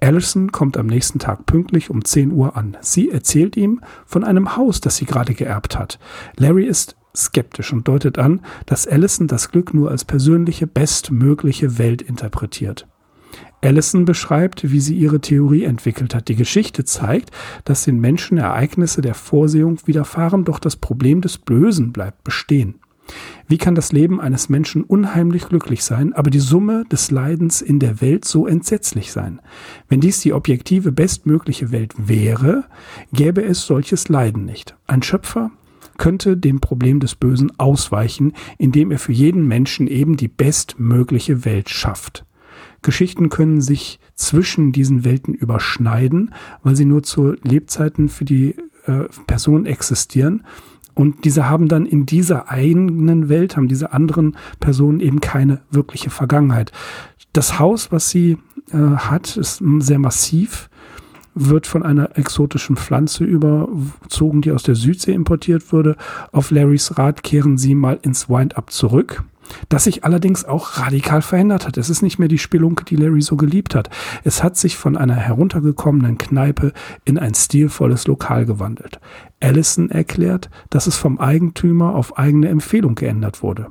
Allison kommt am nächsten Tag pünktlich um 10 Uhr an. Sie erzählt ihm von einem Haus, das sie gerade geerbt hat. Larry ist skeptisch und deutet an, dass Allison das Glück nur als persönliche, bestmögliche Welt interpretiert. Allison beschreibt, wie sie ihre Theorie entwickelt hat. Die Geschichte zeigt, dass den Menschen Ereignisse der Vorsehung widerfahren, doch das Problem des Bösen bleibt bestehen. Wie kann das Leben eines Menschen unheimlich glücklich sein, aber die Summe des Leidens in der Welt so entsetzlich sein? Wenn dies die objektive bestmögliche Welt wäre, gäbe es solches Leiden nicht. Ein Schöpfer könnte dem Problem des Bösen ausweichen, indem er für jeden Menschen eben die bestmögliche Welt schafft. Geschichten können sich zwischen diesen Welten überschneiden, weil sie nur zu Lebzeiten für die äh, Person existieren. Und diese haben dann in dieser eigenen Welt, haben diese anderen Personen eben keine wirkliche Vergangenheit. Das Haus, was sie äh, hat, ist sehr massiv, wird von einer exotischen Pflanze überzogen, die aus der Südsee importiert wurde. Auf Larrys Rat kehren sie mal ins Wind-Up zurück das sich allerdings auch radikal verändert hat. Es ist nicht mehr die Spelunke, die Larry so geliebt hat. Es hat sich von einer heruntergekommenen Kneipe in ein stilvolles Lokal gewandelt. Allison erklärt, dass es vom Eigentümer auf eigene Empfehlung geändert wurde.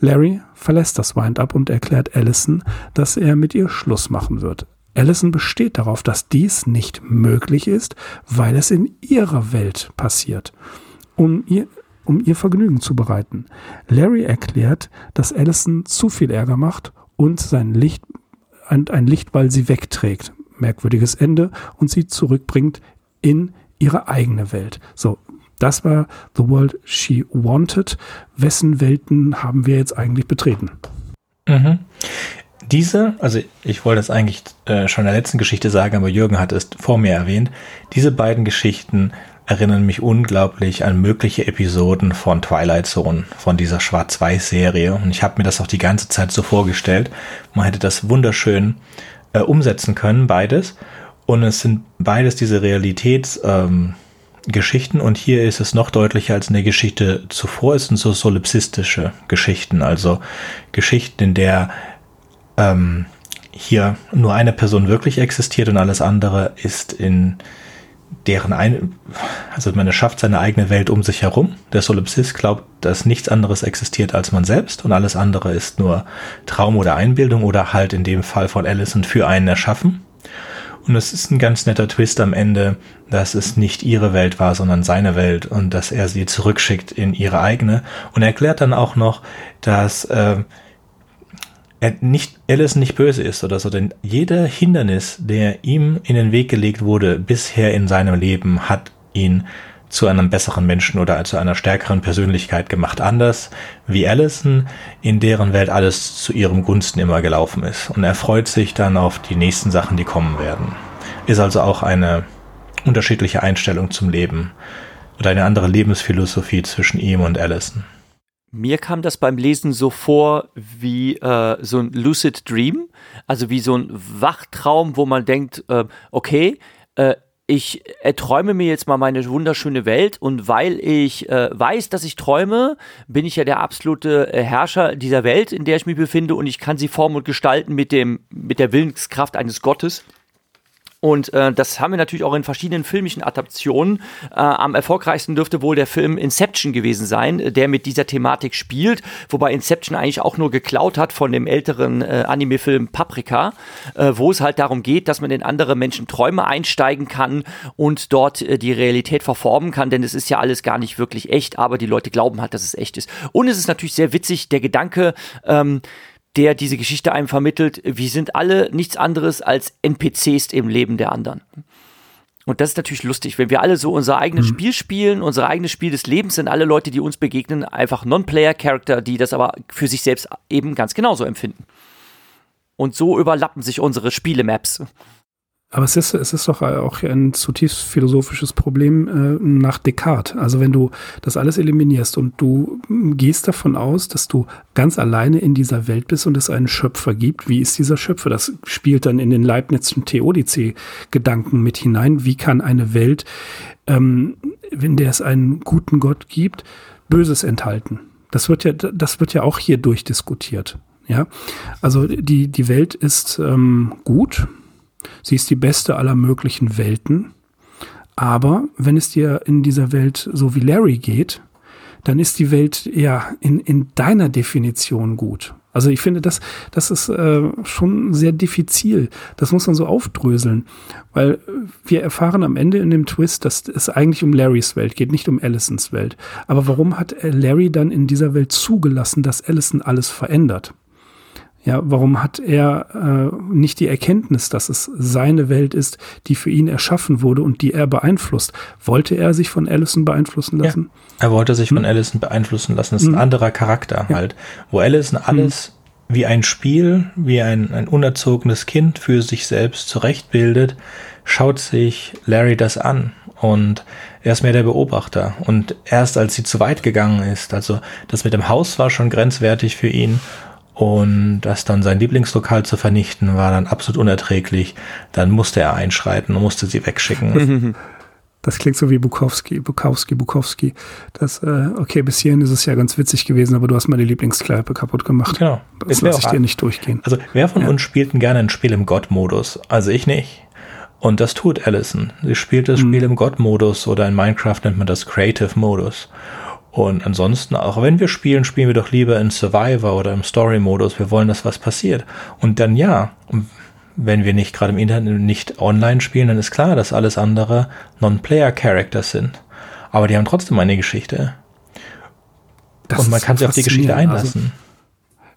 Larry verlässt das Wind-Up und erklärt Allison, dass er mit ihr Schluss machen wird. Allison besteht darauf, dass dies nicht möglich ist, weil es in ihrer Welt passiert. um ihr, um ihr Vergnügen zu bereiten. Larry erklärt, dass Allison zu viel Ärger macht und sein Licht, ein, ein Lichtball sie wegträgt. Merkwürdiges Ende und sie zurückbringt in ihre eigene Welt. So, das war The World She Wanted. Wessen Welten haben wir jetzt eigentlich betreten? Mhm. Diese, also ich wollte es eigentlich äh, schon in der letzten Geschichte sagen, aber Jürgen hat es vor mir erwähnt. Diese beiden Geschichten erinnern mich unglaublich an mögliche Episoden von Twilight Zone, von dieser Schwarz-Weiß-Serie. Und ich habe mir das auch die ganze Zeit so vorgestellt. Man hätte das wunderschön äh, umsetzen können, beides. Und es sind beides diese Realitätsgeschichten. Ähm, und hier ist es noch deutlicher als in der Geschichte zuvor. Es sind so solipsistische Geschichten, also Geschichten, in der ähm, hier nur eine Person wirklich existiert und alles andere ist in deren ein, also man erschafft seine eigene Welt um sich herum. Der Solipsist glaubt, dass nichts anderes existiert als man selbst und alles andere ist nur Traum oder Einbildung oder halt in dem Fall von Allison für einen erschaffen. Und es ist ein ganz netter Twist am Ende, dass es nicht ihre Welt war, sondern seine Welt und dass er sie zurückschickt in ihre eigene. Und er erklärt dann auch noch, dass äh, er nicht, Alice nicht böse ist oder so, denn jeder Hindernis, der ihm in den Weg gelegt wurde bisher in seinem Leben, hat ihn zu einem besseren Menschen oder zu einer stärkeren Persönlichkeit gemacht. Anders wie Allison, in deren Welt alles zu ihrem Gunsten immer gelaufen ist. Und er freut sich dann auf die nächsten Sachen, die kommen werden. Ist also auch eine unterschiedliche Einstellung zum Leben oder eine andere Lebensphilosophie zwischen ihm und Allison. Mir kam das beim Lesen so vor wie äh, so ein Lucid Dream, also wie so ein Wachtraum, wo man denkt, äh, okay, äh, ich erträume mir jetzt mal meine wunderschöne Welt und weil ich äh, weiß, dass ich träume, bin ich ja der absolute äh, Herrscher dieser Welt, in der ich mich befinde und ich kann sie formen und gestalten mit dem mit der Willenskraft eines Gottes. Und äh, das haben wir natürlich auch in verschiedenen filmischen Adaptionen. Äh, am erfolgreichsten dürfte wohl der Film Inception gewesen sein, der mit dieser Thematik spielt, wobei Inception eigentlich auch nur geklaut hat von dem älteren äh, Anime-Film Paprika, äh, wo es halt darum geht, dass man in andere Menschen Träume einsteigen kann und dort äh, die Realität verformen kann, denn es ist ja alles gar nicht wirklich echt, aber die Leute glauben halt, dass es echt ist. Und es ist natürlich sehr witzig, der Gedanke, ähm, der diese Geschichte einem vermittelt, wir sind alle nichts anderes als NPCs im Leben der anderen. Und das ist natürlich lustig, wenn wir alle so unser eigenes mhm. Spiel spielen, unser eigenes Spiel des Lebens sind alle Leute, die uns begegnen, einfach Non-Player-Charakter, die das aber für sich selbst eben ganz genauso empfinden. Und so überlappen sich unsere Spielemaps. Aber es ist, es ist doch auch ein zutiefst philosophisches Problem äh, nach Descartes. Also wenn du das alles eliminierst und du gehst davon aus, dass du ganz alleine in dieser Welt bist und es einen Schöpfer gibt, wie ist dieser Schöpfer? Das spielt dann in den Leibnizischen Theodizee-Gedanken mit hinein. Wie kann eine Welt, ähm, wenn der es einen guten Gott gibt, Böses enthalten? Das wird ja, das wird ja auch hier durchdiskutiert. Ja, also die, die Welt ist ähm, gut, Sie ist die beste aller möglichen Welten. Aber wenn es dir in dieser Welt so wie Larry geht, dann ist die Welt ja in, in deiner Definition gut. Also ich finde, das, das ist äh, schon sehr diffizil. Das muss man so aufdröseln, weil wir erfahren am Ende in dem Twist, dass es eigentlich um Larrys Welt geht, nicht um Allisons Welt. Aber warum hat Larry dann in dieser Welt zugelassen, dass Allison alles verändert? Ja, warum hat er äh, nicht die Erkenntnis, dass es seine Welt ist, die für ihn erschaffen wurde und die er beeinflusst? Wollte er sich von Allison beeinflussen lassen? Ja, er wollte sich hm. von Allison beeinflussen lassen. Das ist hm. ein anderer Charakter ja. halt, wo Allison hm. alles hm. wie ein Spiel, wie ein, ein unerzogenes Kind für sich selbst zurechtbildet, schaut sich Larry das an und er ist mehr der Beobachter. Und erst als sie zu weit gegangen ist, also das mit dem Haus war schon grenzwertig für ihn und das dann sein Lieblingslokal zu vernichten, war dann absolut unerträglich. Dann musste er einschreiten und musste sie wegschicken. *laughs* Das klingt so wie Bukowski, Bukowski, Bukowski. Das, äh, okay, bis hierhin ist es ja ganz witzig gewesen, aber du hast meine Lieblingskleipe kaputt gemacht. Genau. Das lasse ich dir nicht durchgehen. Also, wer von ja. uns spielt denn gerne ein Spiel im God-Modus? Also ich nicht. Und das tut Allison. Sie spielt das mhm. Spiel im God-Modus oder in Minecraft nennt man das Creative-Modus. Und ansonsten, auch wenn wir spielen, spielen wir doch lieber in Survivor oder im Story-Modus. Wir wollen, dass was passiert. Und dann ja, wenn wir nicht gerade im Internet nicht online spielen, dann ist klar, dass alles andere Non-Player-Characters sind. aber die haben trotzdem eine Geschichte. Das und man kann sich auf die Geschichte also einlassen. Also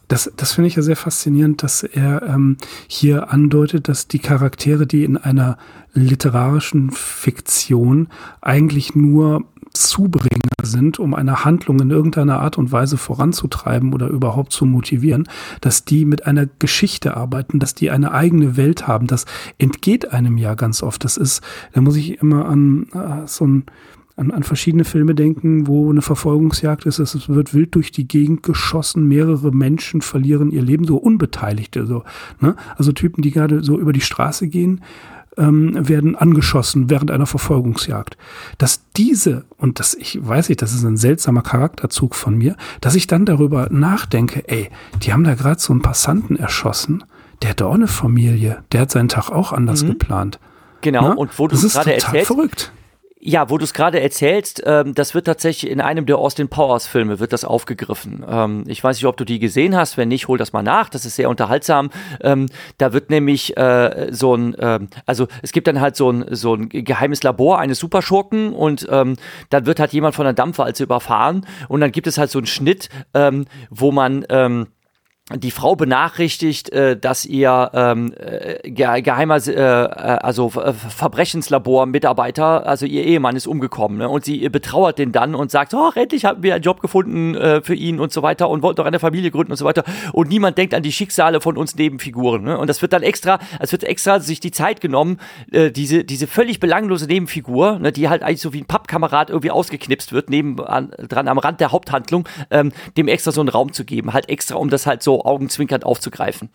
das, das finde ich ja sehr faszinierend, dass er ähm, hier andeutet, dass die Charaktere, die in einer literarischen Fiktion eigentlich nur Zubringer sind, um eine Handlung in irgendeiner Art und Weise voranzutreiben oder überhaupt zu motivieren, dass die mit einer Geschichte arbeiten, dass die eine eigene Welt haben. Das entgeht einem ja ganz oft. Das ist, da muss ich immer an äh, so ein an, an verschiedene Filme denken, wo eine Verfolgungsjagd ist. Es wird wild durch die Gegend geschossen, mehrere Menschen verlieren ihr Leben, so Unbeteiligte, so, ne? Also Typen, die gerade so über die Straße gehen, ähm, werden angeschossen während einer Verfolgungsjagd. Dass diese, und das, ich weiß nicht, das ist ein seltsamer Charakterzug von mir, dass ich dann darüber nachdenke, ey, die haben da gerade so einen Passanten erschossen, der hat auch eine Familie, der hat seinen Tag auch anders mhm. geplant. Genau, Na? und wo du gerade erzählst, verrückt. Ja, wo du es gerade erzählst, ähm, das wird tatsächlich in einem der Austin Powers Filme wird das aufgegriffen. Ähm, ich weiß nicht, ob du die gesehen hast. Wenn nicht, hol das mal nach. Das ist sehr unterhaltsam. Ähm, da wird nämlich äh, so ein, äh, also es gibt dann halt so ein so ein geheimes Labor eines Superschurken und ähm, dann wird halt jemand von der Dampfwalze überfahren und dann gibt es halt so einen Schnitt, ähm, wo man ähm, die Frau benachrichtigt, äh, dass ihr ähm, äh, geheimer, äh, also äh, Verbrechenslabor-Mitarbeiter, also ihr Ehemann ist umgekommen ne? und sie betrauert den dann und sagt, oh, endlich haben wir einen Job gefunden äh, für ihn und so weiter und wollten doch eine Familie gründen und so weiter und niemand denkt an die Schicksale von uns Nebenfiguren ne? und das wird dann extra, es wird extra sich die Zeit genommen, äh, diese, diese völlig belanglose Nebenfigur, ne, die halt eigentlich so wie ein Pappkamerad irgendwie ausgeknipst wird, neben an, dran am Rand der Haupthandlung, ähm, dem extra so einen Raum zu geben, halt extra, um das halt so augenzwinkernd aufzugreifen.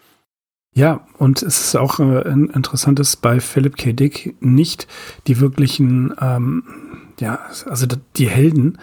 Ja, und es ist auch äh, interessant, dass bei Philip K. Dick nicht die wirklichen, ähm, ja, also die Helden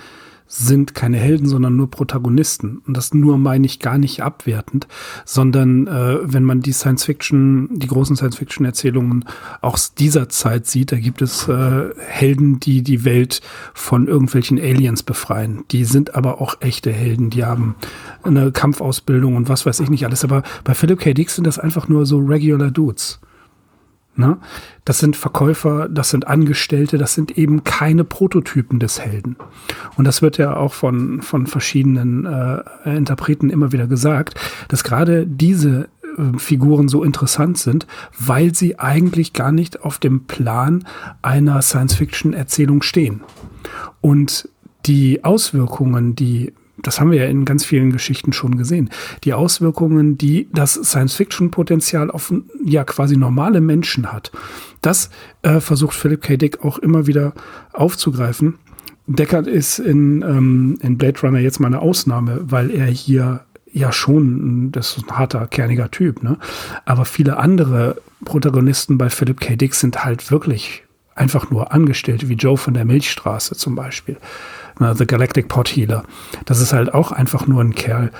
sind keine Helden, sondern nur Protagonisten. Und das nur meine ich gar nicht abwertend, sondern äh, wenn man die Science Fiction, die großen Science Fiction Erzählungen aus dieser Zeit sieht, da gibt es äh, Helden, die die Welt von irgendwelchen Aliens befreien. Die sind aber auch echte Helden, die haben eine Kampfausbildung und was weiß ich nicht alles. Aber bei Philip K. Dick sind das einfach nur so regular Dudes. Ne? Das sind Verkäufer, das sind Angestellte, das sind eben keine Prototypen des Helden. Und das wird ja auch von, von verschiedenen äh, Interpreten immer wieder gesagt, dass gerade diese äh, Figuren so interessant sind, weil sie eigentlich gar nicht auf dem Plan einer Science-Fiction-Erzählung stehen. Und die Auswirkungen, die das haben wir ja in ganz vielen Geschichten schon gesehen, die Auswirkungen, die das Science-Fiction-Potenzial auf ja quasi normale Menschen hat. Das äh, versucht Philip K. Dick auch immer wieder aufzugreifen. Deckard ist in, ähm, in Blade Runner jetzt mal eine Ausnahme, weil er hier ja schon, das ist ein harter, kerniger Typ, ne? Aber viele andere Protagonisten bei Philip K. Dick sind halt wirklich einfach nur Angestellte, wie Joe von der Milchstraße zum Beispiel. The Galactic Pot Healer. Das ist halt auch einfach nur ein Kerl.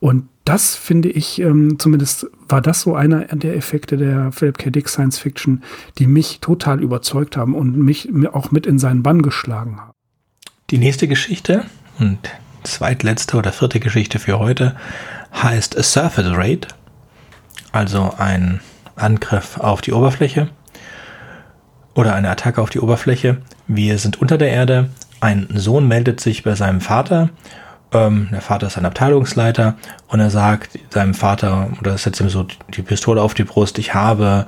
Und das finde ich, ähm, zumindest war das so einer der Effekte der Philip K. Dick Science Fiction, die mich total überzeugt haben und mich auch mit in seinen Bann geschlagen haben. Die nächste Geschichte und zweitletzte oder vierte Geschichte für heute heißt A Surface Raid, also ein Angriff auf die Oberfläche oder eine Attacke auf die Oberfläche. Wir sind unter der Erde, ein Sohn meldet sich bei seinem Vater. Ähm, der Vater ist ein Abteilungsleiter und er sagt seinem Vater oder setzt ihm so die Pistole auf die Brust, ich habe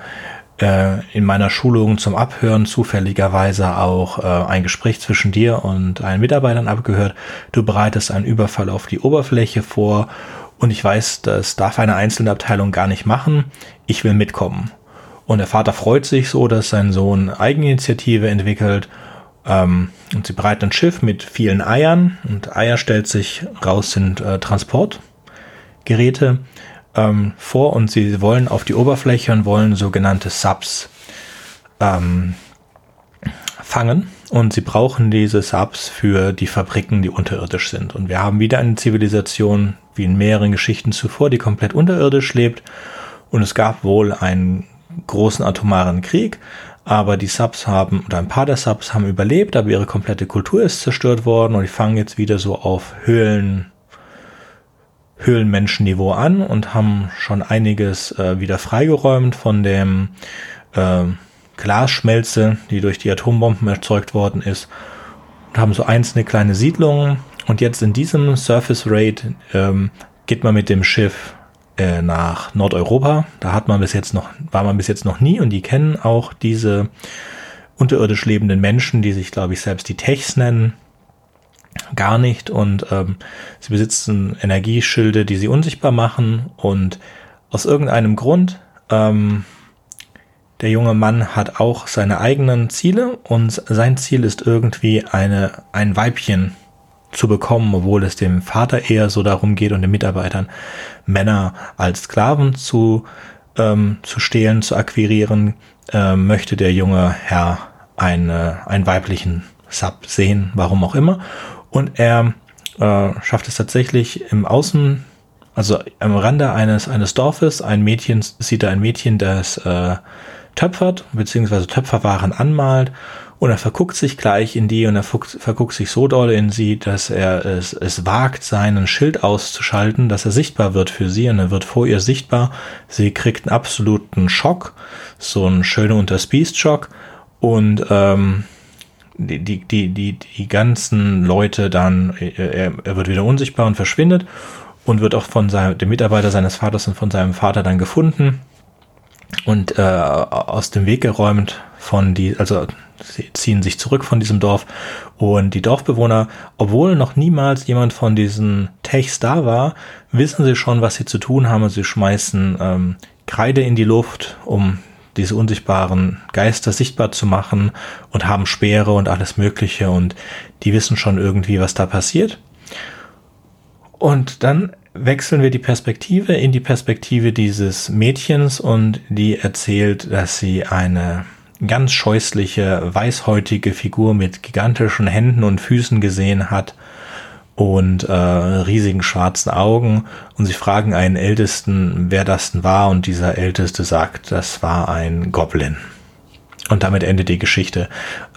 äh, in meiner Schulung zum Abhören zufälligerweise auch äh, ein Gespräch zwischen dir und einen Mitarbeitern abgehört. Du bereitest einen Überfall auf die Oberfläche vor und ich weiß, das darf eine einzelne Abteilung gar nicht machen. Ich will mitkommen. Und der Vater freut sich so, dass sein Sohn Eigeninitiative entwickelt ähm, und sie bereiten ein Schiff mit vielen Eiern und Eier stellt sich raus sind äh, Transportgeräte ähm, vor und sie wollen auf die Oberfläche und wollen sogenannte Subs ähm, fangen und sie brauchen diese Subs für die Fabriken, die unterirdisch sind. Und wir haben wieder eine Zivilisation, wie in mehreren Geschichten zuvor, die komplett unterirdisch lebt. Und es gab wohl einen großen atomaren Krieg aber die Subs haben, oder ein paar der Subs haben überlebt, aber ihre komplette Kultur ist zerstört worden und die fangen jetzt wieder so auf Höhlen, Höhlenmenschenniveau an und haben schon einiges äh, wieder freigeräumt von dem äh, Glasschmelze, die durch die Atombomben erzeugt worden ist. und haben so einzelne kleine Siedlungen. Und jetzt in diesem Surface Raid ähm, geht man mit dem Schiff äh, nach Nordeuropa. Da hat man bis jetzt noch, war man bis jetzt noch nie und die kennen auch diese unterirdisch lebenden Menschen, die sich, glaube ich, selbst die Techs nennen, gar nicht. Und ähm, sie besitzen Energieschilde, die sie unsichtbar machen. Und aus irgendeinem Grund, ähm, der junge Mann hat auch seine eigenen Ziele und sein Ziel ist irgendwie eine, ein Weibchen zu bekommen, obwohl es dem Vater eher so darum geht und den Mitarbeitern Männer als Sklaven zu, ähm, zu stehlen, zu akquirieren, äh, möchte der junge Herr eine, einen weiblichen Sub sehen, warum auch immer. Und er äh, schafft es tatsächlich im Außen, also am Rande eines, eines Dorfes, ein Mädchen, sieht er ein Mädchen, das äh, töpfert, beziehungsweise Töpferwaren anmalt und er verguckt sich gleich in die und er verguckt sich so doll in sie, dass er es, es wagt, seinen Schild auszuschalten, dass er sichtbar wird für sie und er wird vor ihr sichtbar. Sie kriegt einen absoluten Schock, so einen schönen Unterspeast-Schock und ähm, die, die, die, die, die ganzen Leute dann, er, er wird wieder unsichtbar und verschwindet und wird auch von seinem, dem Mitarbeiter seines Vaters und von seinem Vater dann gefunden und äh, aus dem Weg geräumt von die, also sie ziehen sich zurück von diesem Dorf. Und die Dorfbewohner, obwohl noch niemals jemand von diesen Techs da war, wissen sie schon, was sie zu tun haben. Und sie schmeißen ähm, Kreide in die Luft, um diese unsichtbaren Geister sichtbar zu machen und haben Speere und alles Mögliche. Und die wissen schon irgendwie, was da passiert. Und dann wechseln wir die Perspektive in die Perspektive dieses Mädchens und die erzählt, dass sie eine ganz scheußliche, weißhäutige Figur mit gigantischen Händen und Füßen gesehen hat und äh, riesigen schwarzen Augen und sie fragen einen Ältesten, wer das denn war und dieser Älteste sagt, das war ein Goblin. Und damit endet die Geschichte.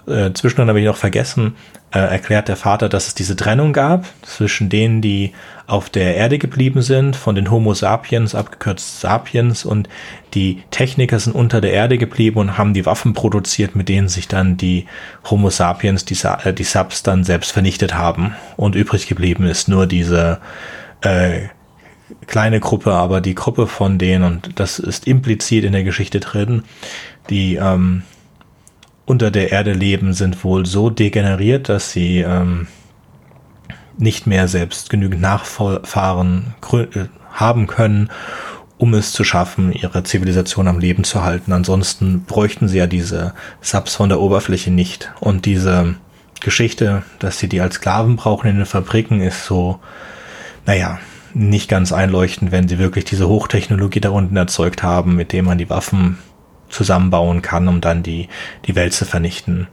Äh, zwischendurch habe ich noch vergessen, äh, erklärt der Vater, dass es diese Trennung gab zwischen denen, die auf der Erde geblieben sind, von den Homo sapiens, abgekürzt Sapiens, und die Techniker sind unter der Erde geblieben und haben die Waffen produziert, mit denen sich dann die Homo sapiens, die, äh, die Subs dann selbst vernichtet haben. Und übrig geblieben ist nur diese äh, kleine Gruppe, aber die Gruppe von denen, und das ist implizit in der Geschichte drin, die ähm, unter der Erde leben, sind wohl so degeneriert, dass sie ähm, nicht mehr selbst genügend Nachfahren haben können, um es zu schaffen, ihre Zivilisation am Leben zu halten. Ansonsten bräuchten sie ja diese Subs von der Oberfläche nicht. Und diese Geschichte, dass sie die als Sklaven brauchen in den Fabriken, ist so, naja, nicht ganz einleuchtend, wenn sie wirklich diese Hochtechnologie da unten erzeugt haben, mit dem man die Waffen zusammenbauen kann, um dann die, die Welt zu vernichten.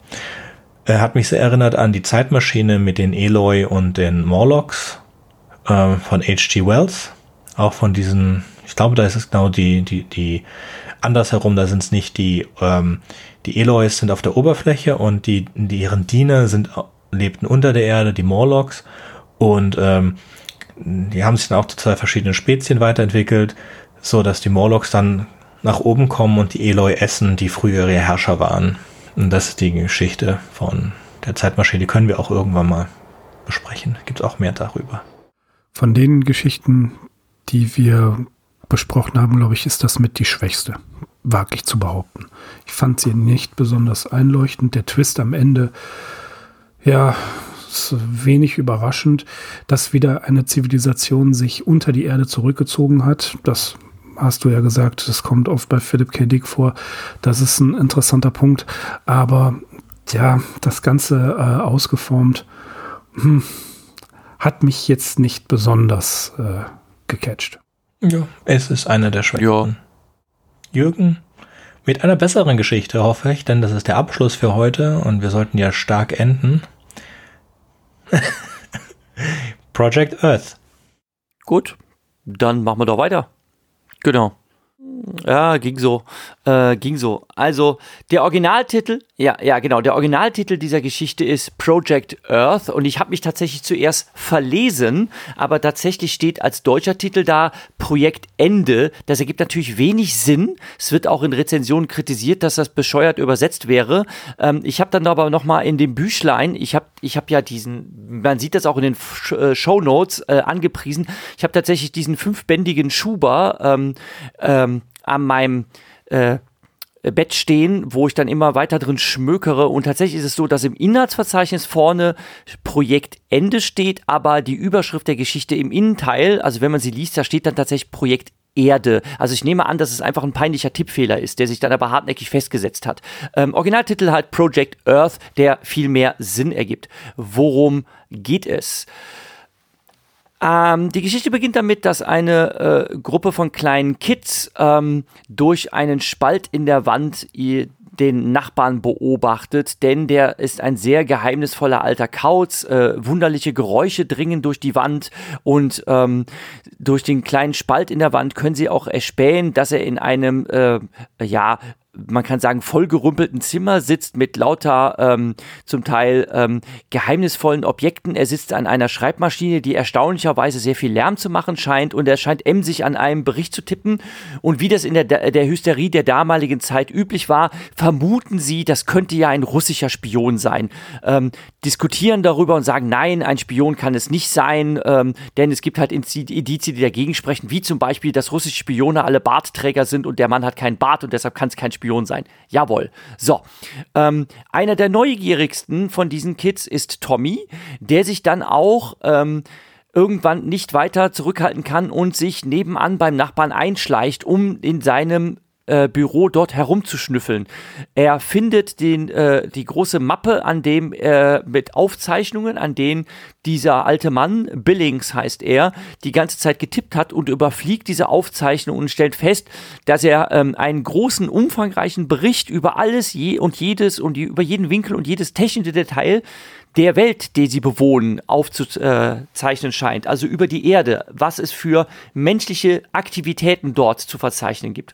Er hat mich sehr erinnert an die Zeitmaschine mit den Eloy und den Morlocks äh, von H.G. Wells. Auch von diesen, ich glaube, da ist es genau die, die, die, andersherum, da sind es nicht die, ähm, die Eloys sind auf der Oberfläche und die, die ihren Diener sind, lebten unter der Erde, die Morlocks. Und ähm, die haben sich dann auch zu zwei verschiedenen Spezien weiterentwickelt, so dass die Morlocks dann nach oben kommen und die Eloy essen, die früher ihre Herrscher waren. Und das ist die Geschichte von der Zeitmaschine. Die können wir auch irgendwann mal besprechen. Gibt es auch mehr darüber. Von den Geschichten, die wir besprochen haben, glaube ich, ist das mit die schwächste. Wage ich zu behaupten. Ich fand sie nicht besonders einleuchtend. Der Twist am Ende, ja, ist wenig überraschend, dass wieder eine Zivilisation sich unter die Erde zurückgezogen hat. Das hast du ja gesagt, das kommt oft bei Philip K. Dick vor. Das ist ein interessanter Punkt. Aber ja, das Ganze äh, ausgeformt hm, hat mich jetzt nicht besonders äh, gecatcht. Ja, es ist einer der Schwächen. Ja. Jürgen, mit einer besseren Geschichte hoffe ich, denn das ist der Abschluss für heute und wir sollten ja stark enden. *laughs* Project Earth. Gut, dann machen wir doch weiter. Genau. Ja, ging so. Äh, ging so. Also, der Originaltitel, ja, ja, genau, der Originaltitel dieser Geschichte ist Project Earth und ich habe mich tatsächlich zuerst verlesen, aber tatsächlich steht als deutscher Titel da Projekt Ende. Das ergibt natürlich wenig Sinn. Es wird auch in Rezensionen kritisiert, dass das bescheuert übersetzt wäre. Ähm, ich habe dann aber nochmal in dem Büchlein, ich habe ich hab ja diesen, man sieht das auch in den äh, Show Notes äh, angepriesen, ich habe tatsächlich diesen fünfbändigen Schuber ähm, ähm, an meinem äh, Bett stehen, wo ich dann immer weiter drin schmökere. Und tatsächlich ist es so, dass im Inhaltsverzeichnis vorne Projekt Ende steht, aber die Überschrift der Geschichte im Innenteil, also wenn man sie liest, da steht dann tatsächlich Projekt Erde. Also ich nehme an, dass es einfach ein peinlicher Tippfehler ist, der sich dann aber hartnäckig festgesetzt hat. Ähm, Originaltitel halt Project Earth, der viel mehr Sinn ergibt. Worum geht es? Ähm, die Geschichte beginnt damit, dass eine äh, Gruppe von kleinen Kids ähm, durch einen Spalt in der Wand den Nachbarn beobachtet, denn der ist ein sehr geheimnisvoller alter Kauz. Äh, wunderliche Geräusche dringen durch die Wand und ähm, durch den kleinen Spalt in der Wand können sie auch erspähen, dass er in einem äh, ja man kann sagen, vollgerümpelten Zimmer sitzt mit lauter ähm, zum Teil ähm, geheimnisvollen Objekten. Er sitzt an einer Schreibmaschine, die erstaunlicherweise sehr viel Lärm zu machen scheint und er scheint emsig an einem Bericht zu tippen. Und wie das in der, der Hysterie der damaligen Zeit üblich war, vermuten sie, das könnte ja ein russischer Spion sein. Ähm, diskutieren darüber und sagen, nein, ein Spion kann es nicht sein, ähm, denn es gibt halt Indizien, die dagegen sprechen, wie zum Beispiel, dass russische Spione alle Bartträger sind und der Mann hat keinen Bart und deshalb kann es kein Spion Spion sein. Jawohl. So. Ähm, einer der neugierigsten von diesen Kids ist Tommy, der sich dann auch ähm, irgendwann nicht weiter zurückhalten kann und sich nebenan beim Nachbarn einschleicht, um in seinem äh, Büro dort herumzuschnüffeln. Er findet den, äh, die große Mappe, an dem äh, mit Aufzeichnungen, an denen dieser alte Mann, Billings heißt er, die ganze Zeit getippt hat und überfliegt diese Aufzeichnung und stellt fest, dass er ähm, einen großen, umfangreichen Bericht über alles je und jedes und die, über jeden Winkel und jedes technische Detail der Welt, die sie bewohnen, aufzuzeichnen scheint. Also über die Erde, was es für menschliche Aktivitäten dort zu verzeichnen gibt.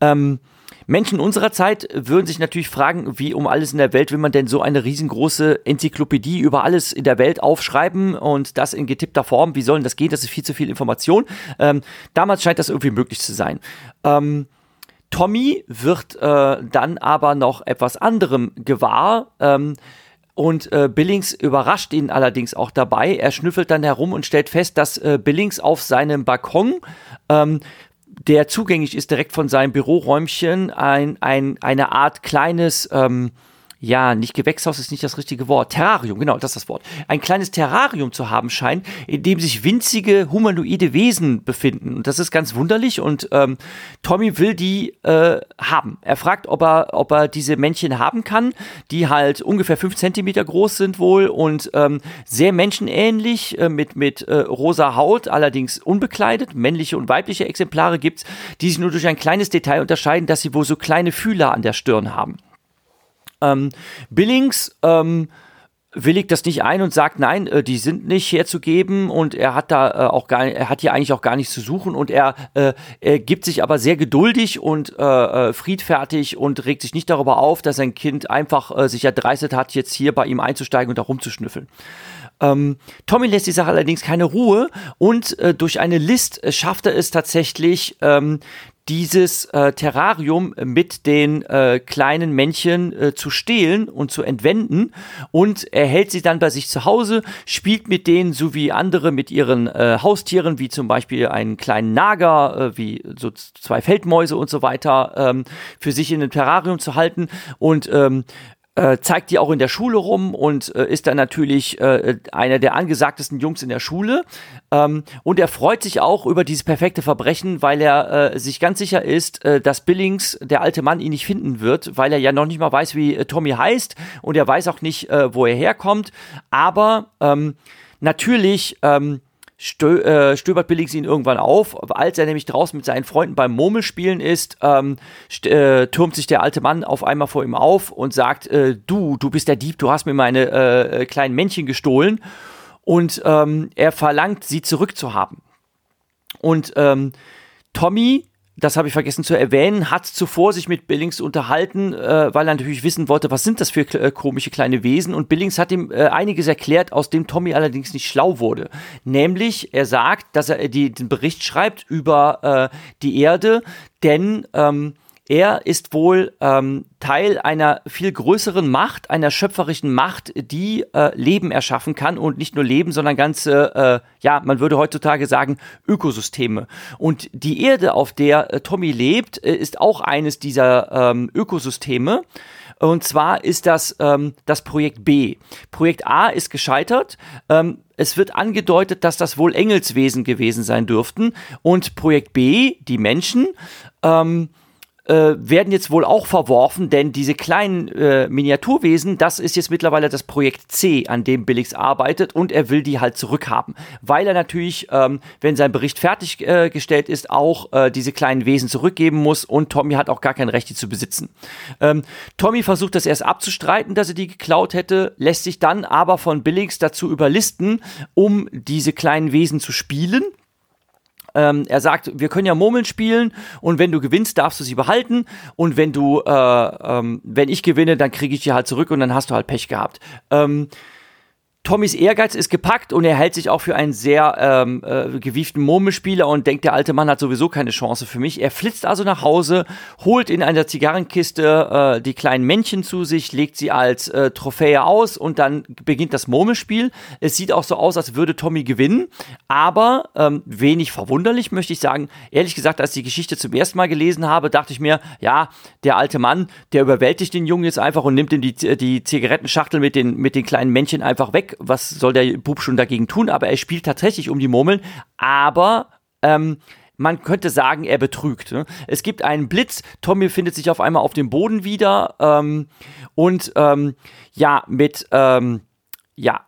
Ähm, Menschen unserer Zeit würden sich natürlich fragen, wie um alles in der Welt will man denn so eine riesengroße Enzyklopädie über alles in der Welt aufschreiben und das in getippter Form. Wie soll denn das gehen? Das ist viel zu viel Information. Ähm, damals scheint das irgendwie möglich zu sein. Ähm, Tommy wird äh, dann aber noch etwas anderem gewahr. Ähm, und äh, Billings überrascht ihn allerdings auch dabei. Er schnüffelt dann herum und stellt fest, dass äh, Billings auf seinem Balkon ähm, der zugänglich ist direkt von seinem Büroräumchen, ein, ein, eine Art kleines, ähm, ja, nicht Gewächshaus ist nicht das richtige Wort, Terrarium, genau, das ist das Wort, ein kleines Terrarium zu haben scheint, in dem sich winzige humanoide Wesen befinden. Und das ist ganz wunderlich und ähm, Tommy will die äh, haben. Er fragt, ob er, ob er diese Männchen haben kann, die halt ungefähr fünf Zentimeter groß sind wohl und ähm, sehr menschenähnlich äh, mit, mit äh, rosa Haut, allerdings unbekleidet. Männliche und weibliche Exemplare gibt's, die sich nur durch ein kleines Detail unterscheiden, dass sie wohl so kleine Fühler an der Stirn haben. Ähm, Billings ähm, willigt das nicht ein und sagt, nein, äh, die sind nicht herzugeben und er hat da äh, auch gar, er hat hier eigentlich auch gar nichts zu suchen und er, äh, er gibt sich aber sehr geduldig und äh, äh friedfertig und regt sich nicht darüber auf, dass sein Kind einfach äh, sich erdreistet hat, jetzt hier bei ihm einzusteigen und da rumzuschnüffeln. Ähm, Tommy lässt die Sache allerdings keine Ruhe und äh, durch eine List äh, schafft er es tatsächlich, ähm, dieses äh, Terrarium mit den äh, kleinen Männchen äh, zu stehlen und zu entwenden. Und er hält sie dann bei sich zu Hause, spielt mit denen so wie andere mit ihren äh, Haustieren, wie zum Beispiel einen kleinen Nager, äh, wie so zwei Feldmäuse und so weiter, ähm, für sich in einem Terrarium zu halten. Und ähm, äh, zeigt die auch in der Schule rum und äh, ist dann natürlich äh, einer der angesagtesten Jungs in der Schule. Ähm, und er freut sich auch über dieses perfekte Verbrechen, weil er äh, sich ganz sicher ist, äh, dass Billings, der alte Mann, ihn nicht finden wird, weil er ja noch nicht mal weiß, wie äh, Tommy heißt und er weiß auch nicht, äh, wo er herkommt. Aber ähm, natürlich ähm, stö äh, stöbert Billings ihn irgendwann auf. Als er nämlich draußen mit seinen Freunden beim Murmelspielen ist, ähm, äh, türmt sich der alte Mann auf einmal vor ihm auf und sagt, äh, du, du bist der Dieb, du hast mir meine äh, äh, kleinen Männchen gestohlen. Und ähm, er verlangt, sie zurückzuhaben. Und ähm, Tommy das habe ich vergessen zu erwähnen, hat zuvor sich mit Billings unterhalten, äh, weil er natürlich wissen wollte, was sind das für äh, komische kleine Wesen. Und Billings hat ihm äh, einiges erklärt, aus dem Tommy allerdings nicht schlau wurde. Nämlich, er sagt, dass er die, den Bericht schreibt über äh, die Erde, denn ähm, er ist wohl ähm, Teil einer viel größeren Macht, einer schöpferischen Macht, die äh, Leben erschaffen kann und nicht nur Leben, sondern ganze, äh, ja, man würde heutzutage sagen, Ökosysteme. Und die Erde, auf der äh, Tommy lebt, äh, ist auch eines dieser ähm, Ökosysteme. Und zwar ist das ähm, das Projekt B. Projekt A ist gescheitert. Ähm, es wird angedeutet, dass das wohl Engelswesen gewesen sein dürften. Und Projekt B, die Menschen, ähm, äh, werden jetzt wohl auch verworfen, denn diese kleinen äh, Miniaturwesen, das ist jetzt mittlerweile das Projekt C, an dem Billix arbeitet und er will die halt zurückhaben, weil er natürlich, ähm, wenn sein Bericht fertiggestellt äh, ist, auch äh, diese kleinen Wesen zurückgeben muss und Tommy hat auch gar kein Recht, die zu besitzen. Ähm, Tommy versucht das erst abzustreiten, dass er die geklaut hätte, lässt sich dann aber von Billix dazu überlisten, um diese kleinen Wesen zu spielen ähm, er sagt, wir können ja Murmeln spielen und wenn du gewinnst, darfst du sie behalten und wenn du, äh, ähm, wenn ich gewinne, dann kriege ich die halt zurück und dann hast du halt Pech gehabt. Ähm, Tommys Ehrgeiz ist gepackt und er hält sich auch für einen sehr ähm, äh, gewieften Murmelspieler und denkt, der alte Mann hat sowieso keine Chance für mich. Er flitzt also nach Hause, holt in einer Zigarrenkiste äh, die kleinen Männchen zu sich, legt sie als äh, Trophäe aus und dann beginnt das Murmelspiel. Es sieht auch so aus, als würde Tommy gewinnen, aber ähm, wenig verwunderlich möchte ich sagen. Ehrlich gesagt, als ich die Geschichte zum ersten Mal gelesen habe, dachte ich mir, ja, der alte Mann, der überwältigt den Jungen jetzt einfach und nimmt ihm die, die Zigarettenschachtel mit den, mit den kleinen Männchen einfach weg was soll der Bub schon dagegen tun? Aber er spielt tatsächlich um die Murmeln, aber ähm, man könnte sagen, er betrügt. Ne? Es gibt einen Blitz, Tommy findet sich auf einmal auf dem Boden wieder ähm, und ähm, ja, mit ähm, ja,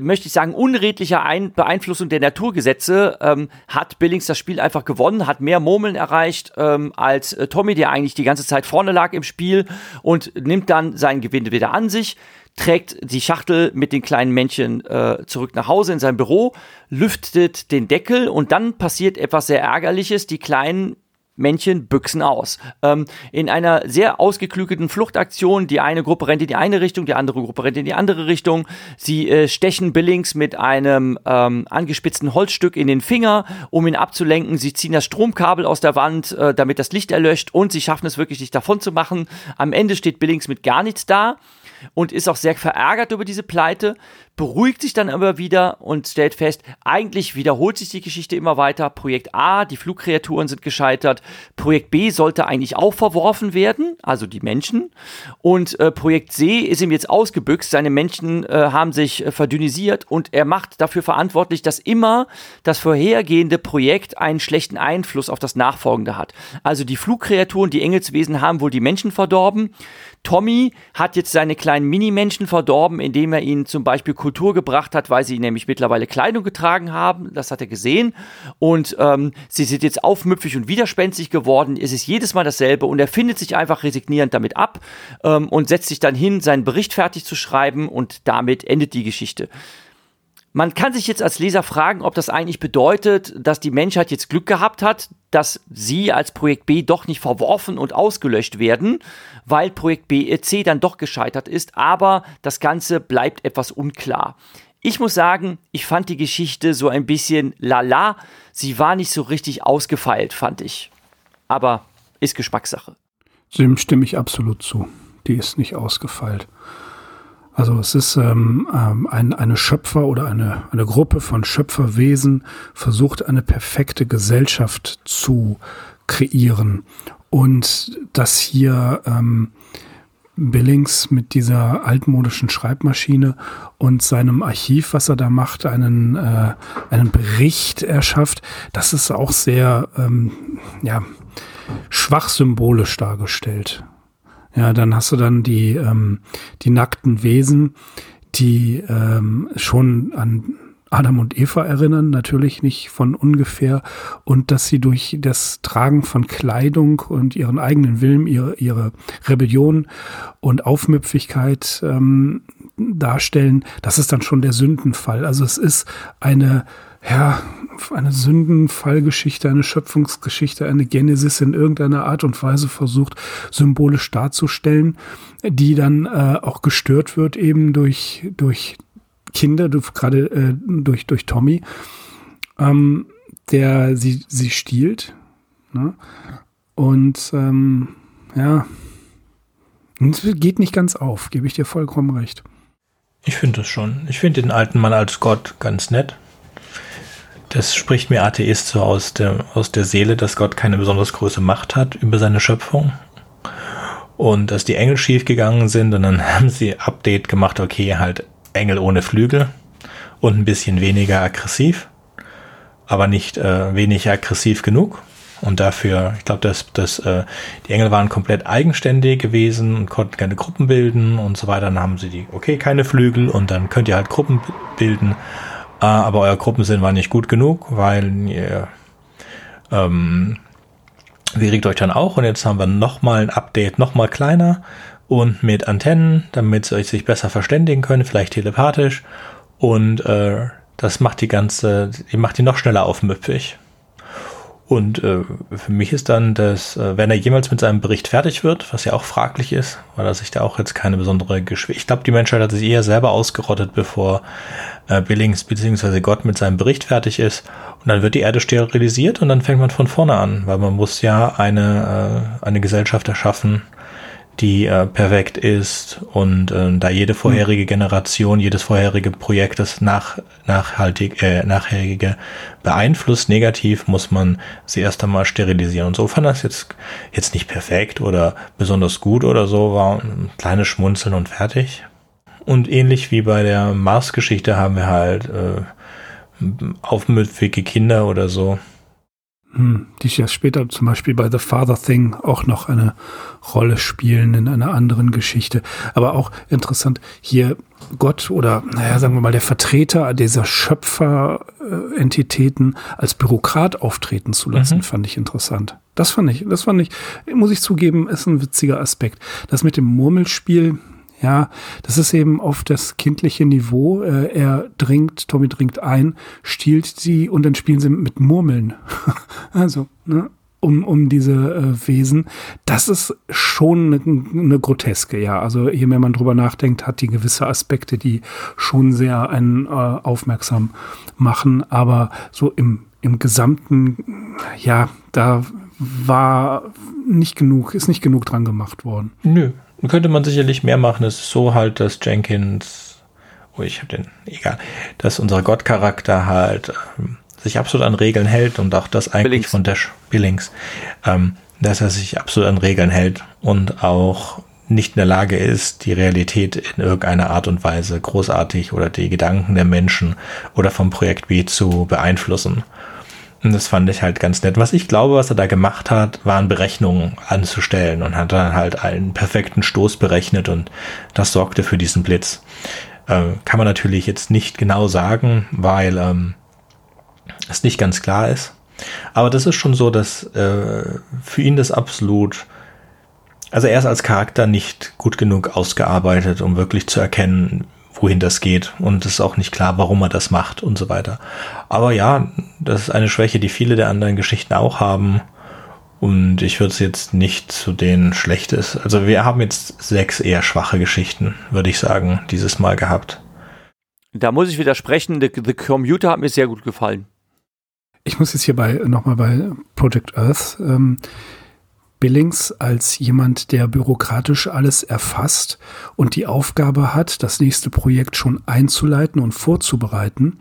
möchte ich sagen, unredlicher Ein Beeinflussung der Naturgesetze ähm, hat Billings das Spiel einfach gewonnen, hat mehr Murmeln erreicht ähm, als äh, Tommy, der eigentlich die ganze Zeit vorne lag im Spiel und nimmt dann seinen Gewinn wieder an sich trägt die Schachtel mit den kleinen Männchen äh, zurück nach Hause in sein Büro, lüftet den Deckel und dann passiert etwas sehr Ärgerliches. Die kleinen Männchen büchsen aus. Ähm, in einer sehr ausgeklügelten Fluchtaktion, die eine Gruppe rennt in die eine Richtung, die andere Gruppe rennt in die andere Richtung. Sie äh, stechen Billings mit einem ähm, angespitzten Holzstück in den Finger, um ihn abzulenken. Sie ziehen das Stromkabel aus der Wand, äh, damit das Licht erlöscht und sie schaffen es wirklich, sich davon zu machen. Am Ende steht Billings mit gar nichts da und ist auch sehr verärgert über diese Pleite, beruhigt sich dann aber wieder und stellt fest, eigentlich wiederholt sich die Geschichte immer weiter. Projekt A, die Flugkreaturen sind gescheitert. Projekt B sollte eigentlich auch verworfen werden, also die Menschen. Und äh, Projekt C ist ihm jetzt ausgebüxt. Seine Menschen äh, haben sich äh, verdünnisiert und er macht dafür verantwortlich, dass immer das vorhergehende Projekt einen schlechten Einfluss auf das nachfolgende hat. Also die Flugkreaturen, die Engelswesen haben wohl die Menschen verdorben. Tommy hat jetzt seine kleinen Minimenschen verdorben, indem er ihnen zum Beispiel Kultur gebracht hat, weil sie nämlich mittlerweile Kleidung getragen haben. Das hat er gesehen. Und ähm, sie sind jetzt aufmüpfig und widerspenstig geworden. Es ist jedes Mal dasselbe und er findet sich einfach resignierend damit ab ähm, und setzt sich dann hin, seinen Bericht fertig zu schreiben und damit endet die Geschichte. Man kann sich jetzt als Leser fragen, ob das eigentlich bedeutet, dass die Menschheit jetzt Glück gehabt hat, dass sie als Projekt B doch nicht verworfen und ausgelöscht werden, weil Projekt B, äh, C dann doch gescheitert ist, aber das Ganze bleibt etwas unklar. Ich muss sagen, ich fand die Geschichte so ein bisschen lala. Sie war nicht so richtig ausgefeilt, fand ich. Aber ist Geschmackssache. Dem stimme ich absolut zu. Die ist nicht ausgefeilt. Also es ist ähm, ähm, ein, eine Schöpfer oder eine, eine Gruppe von Schöpferwesen versucht eine perfekte Gesellschaft zu kreieren. Und das hier ähm, Billings mit dieser altmodischen Schreibmaschine und seinem Archiv, was er da macht, einen, äh, einen Bericht erschafft, das ist auch sehr ähm, ja, schwach symbolisch dargestellt. Ja, dann hast du dann die, ähm, die nackten Wesen, die ähm, schon an Adam und Eva erinnern, natürlich nicht von ungefähr, und dass sie durch das Tragen von Kleidung und ihren eigenen Willen, ihre, ihre Rebellion und Aufmüpfigkeit ähm, darstellen, das ist dann schon der Sündenfall. Also es ist eine, ja, eine Sündenfallgeschichte, eine Schöpfungsgeschichte, eine Genesis in irgendeiner Art und Weise versucht, symbolisch darzustellen, die dann äh, auch gestört wird eben durch, durch Kinder, gerade äh, durch, durch Tommy, ähm, der sie, sie stiehlt. Ne? Und ähm, ja, es geht nicht ganz auf, gebe ich dir vollkommen recht. Ich finde es schon. Ich finde den alten Mann als Gott ganz nett. Das spricht mir Atheist so aus der, aus der Seele, dass Gott keine besonders große Macht hat über seine Schöpfung. Und dass die Engel schief gegangen sind und dann *laughs* haben sie Update gemacht, okay, halt Engel ohne Flügel und ein bisschen weniger aggressiv, aber nicht äh, wenig aggressiv genug. Und dafür, ich glaube, dass, dass äh, die Engel waren komplett eigenständig gewesen und konnten keine Gruppen bilden und so weiter. Dann haben sie die, okay, keine Flügel und dann könnt ihr halt Gruppen bilden. Äh, aber euer Gruppensinn war nicht gut genug, weil ihr ähm, wie regt euch dann auch. Und jetzt haben wir nochmal ein Update, nochmal kleiner und mit Antennen, damit sie euch sich besser verständigen können, vielleicht telepathisch. Und äh, das macht die ganze, die macht die noch schneller aufmüpfig. Und äh, für mich ist dann, dass, äh, wenn er jemals mit seinem Bericht fertig wird, was ja auch fraglich ist, weil er sich da auch jetzt keine besondere Geschwindigkeit. Ich glaube, die Menschheit hat sich eher selber ausgerottet, bevor äh, Billings bzw. Gott mit seinem Bericht fertig ist. Und dann wird die Erde sterilisiert und dann fängt man von vorne an, weil man muss ja eine, äh, eine Gesellschaft erschaffen, die äh, perfekt ist und äh, da jede vorherige Generation, jedes vorherige Projekt das nach, nachhaltig, äh, nachherige beeinflusst negativ, muss man sie erst einmal sterilisieren. Und so fand das jetzt, jetzt nicht perfekt oder besonders gut oder so, war ein kleines Schmunzeln und fertig. Und ähnlich wie bei der Mars-Geschichte haben wir halt äh, aufmüpfige Kinder oder so, hm, die ja später zum Beispiel bei The Father Thing auch noch eine Rolle spielen in einer anderen Geschichte. Aber auch interessant, hier Gott oder, naja, sagen wir mal, der Vertreter dieser Schöpferentitäten als Bürokrat auftreten zu lassen, mhm. fand ich interessant. Das fand ich, das fand ich, muss ich zugeben, ist ein witziger Aspekt. Das mit dem Murmelspiel, ja, das ist eben auf das kindliche Niveau. Äh, er dringt, Tommy dringt ein, stiehlt sie und dann spielen sie mit Murmeln. *laughs* also, ne? Um, um diese äh, Wesen. Das ist schon eine, eine groteske, ja. Also je mehr man drüber nachdenkt, hat die gewisse Aspekte, die schon sehr einen äh, aufmerksam machen. Aber so im, im Gesamten, ja, da war nicht genug, ist nicht genug dran gemacht worden. Nö, könnte man sicherlich mehr machen. Es ist so halt, dass Jenkins, oh, ich habe den, egal, dass unser Gottcharakter halt ähm, sich absolut an Regeln hält und auch das eigentlich Billings. von Dash Billings, ähm, dass er sich absolut an Regeln hält und auch nicht in der Lage ist, die Realität in irgendeiner Art und Weise großartig oder die Gedanken der Menschen oder vom Projekt B zu beeinflussen. Und das fand ich halt ganz nett. Was ich glaube, was er da gemacht hat, waren Berechnungen anzustellen und hat dann halt einen perfekten Stoß berechnet und das sorgte für diesen Blitz. Äh, kann man natürlich jetzt nicht genau sagen, weil ähm, es nicht ganz klar ist. Aber das ist schon so, dass äh, für ihn das absolut, also er ist als Charakter nicht gut genug ausgearbeitet, um wirklich zu erkennen, wohin das geht. Und es ist auch nicht klar, warum er das macht und so weiter. Aber ja, das ist eine Schwäche, die viele der anderen Geschichten auch haben. Und ich würde es jetzt nicht zu den schlechtes. Also wir haben jetzt sechs eher schwache Geschichten, würde ich sagen, dieses Mal gehabt. Da muss ich widersprechen, The, The Commuter hat mir sehr gut gefallen. Ich muss jetzt hier bei nochmal bei Project Earth ähm, Billings als jemand, der bürokratisch alles erfasst und die Aufgabe hat, das nächste Projekt schon einzuleiten und vorzubereiten,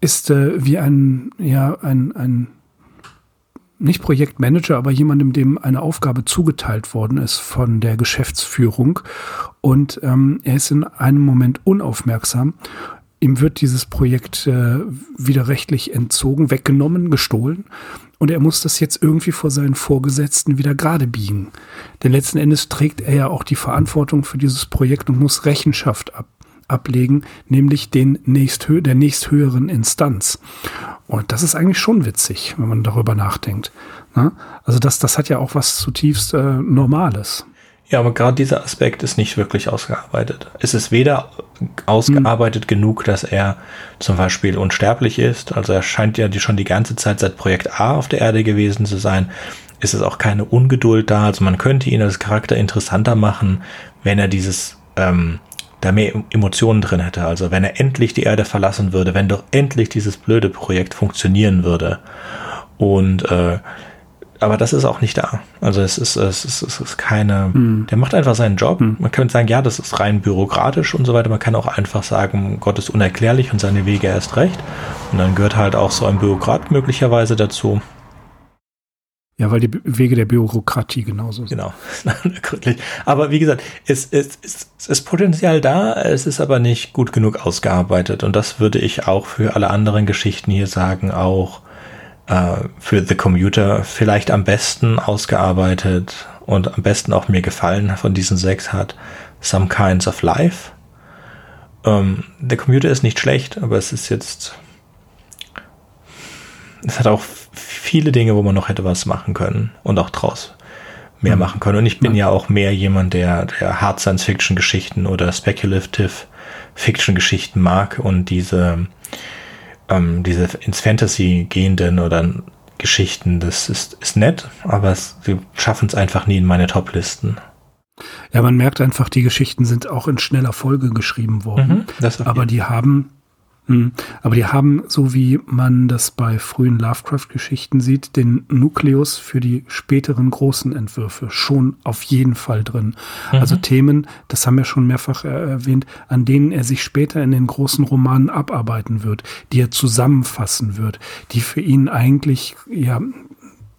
ist äh, wie ein, ja, ein, ein nicht Projektmanager, aber jemandem, dem eine Aufgabe zugeteilt worden ist von der Geschäftsführung. Und ähm, er ist in einem Moment unaufmerksam. Ihm wird dieses Projekt äh, wieder rechtlich entzogen, weggenommen, gestohlen. Und er muss das jetzt irgendwie vor seinen Vorgesetzten wieder gerade biegen. Denn letzten Endes trägt er ja auch die Verantwortung für dieses Projekt und muss Rechenschaft ab, ablegen, nämlich den nächsthö der nächsthöheren Instanz. Und das ist eigentlich schon witzig, wenn man darüber nachdenkt. Ne? Also das, das hat ja auch was zutiefst äh, Normales. Ja, aber gerade dieser Aspekt ist nicht wirklich ausgearbeitet. Es ist weder ausgearbeitet hm. genug, dass er zum Beispiel unsterblich ist. Also er scheint ja die, schon die ganze Zeit seit Projekt A auf der Erde gewesen zu sein. Es ist auch keine Ungeduld da. Also man könnte ihn als Charakter interessanter machen, wenn er dieses ähm, da mehr Emotionen drin hätte. Also wenn er endlich die Erde verlassen würde, wenn doch endlich dieses blöde Projekt funktionieren würde. Und äh, aber das ist auch nicht da. Also es ist, es ist, es ist keine, hm. der macht einfach seinen Job. Hm. Man könnte sagen, ja, das ist rein bürokratisch und so weiter. Man kann auch einfach sagen, Gott ist unerklärlich und seine Wege erst recht. Und dann gehört halt auch so ein Bürokrat möglicherweise dazu. Ja, weil die Wege der Bürokratie genauso sind. Genau. *laughs* aber wie gesagt, es, es, es, es ist Potenzial da, es ist aber nicht gut genug ausgearbeitet. Und das würde ich auch für alle anderen Geschichten hier sagen, auch äh, für The Commuter vielleicht am besten ausgearbeitet und am besten auch mir gefallen von diesen sechs hat Some Kinds of Life. Ähm, The Commuter ist nicht schlecht, aber es ist jetzt. Es hat auch viele Dinge, wo man noch hätte was machen können und auch draus mehr mhm. machen können. Und ich bin ja. ja auch mehr jemand, der, der Hard Science Fiction Geschichten oder Speculative Fiction Geschichten mag und diese ähm, diese ins Fantasy gehenden oder Geschichten, das ist, ist nett, aber es, sie schaffen es einfach nie in meine Top-Listen. Ja, man merkt einfach, die Geschichten sind auch in schneller Folge geschrieben worden. Mhm, aber die haben. Aber die haben, so wie man das bei frühen Lovecraft-Geschichten sieht, den Nukleus für die späteren großen Entwürfe schon auf jeden Fall drin. Mhm. Also Themen, das haben wir schon mehrfach erwähnt, an denen er sich später in den großen Romanen abarbeiten wird, die er zusammenfassen wird, die für ihn eigentlich ja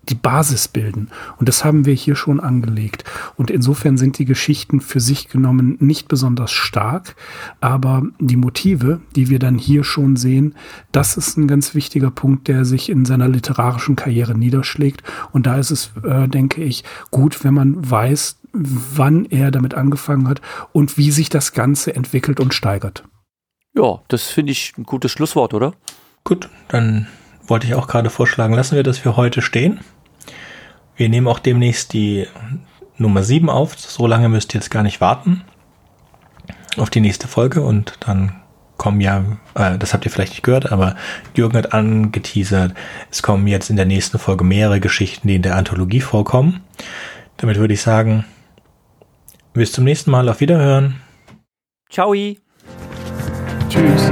die Basis bilden. Und das haben wir hier schon angelegt. Und insofern sind die Geschichten für sich genommen nicht besonders stark, aber die Motive, die wir dann hier schon sehen, das ist ein ganz wichtiger Punkt, der sich in seiner literarischen Karriere niederschlägt. Und da ist es, äh, denke ich, gut, wenn man weiß, wann er damit angefangen hat und wie sich das Ganze entwickelt und steigert. Ja, das finde ich ein gutes Schlusswort, oder? Gut, dann wollte ich auch gerade vorschlagen, lassen wir das für heute stehen. Wir nehmen auch demnächst die Nummer 7 auf. So lange müsst ihr jetzt gar nicht warten auf die nächste Folge und dann kommen ja, äh, das habt ihr vielleicht nicht gehört, aber Jürgen hat angeteasert, es kommen jetzt in der nächsten Folge mehrere Geschichten, die in der Anthologie vorkommen. Damit würde ich sagen, bis zum nächsten Mal, auf Wiederhören. Ciao. Tschüss.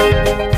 Thank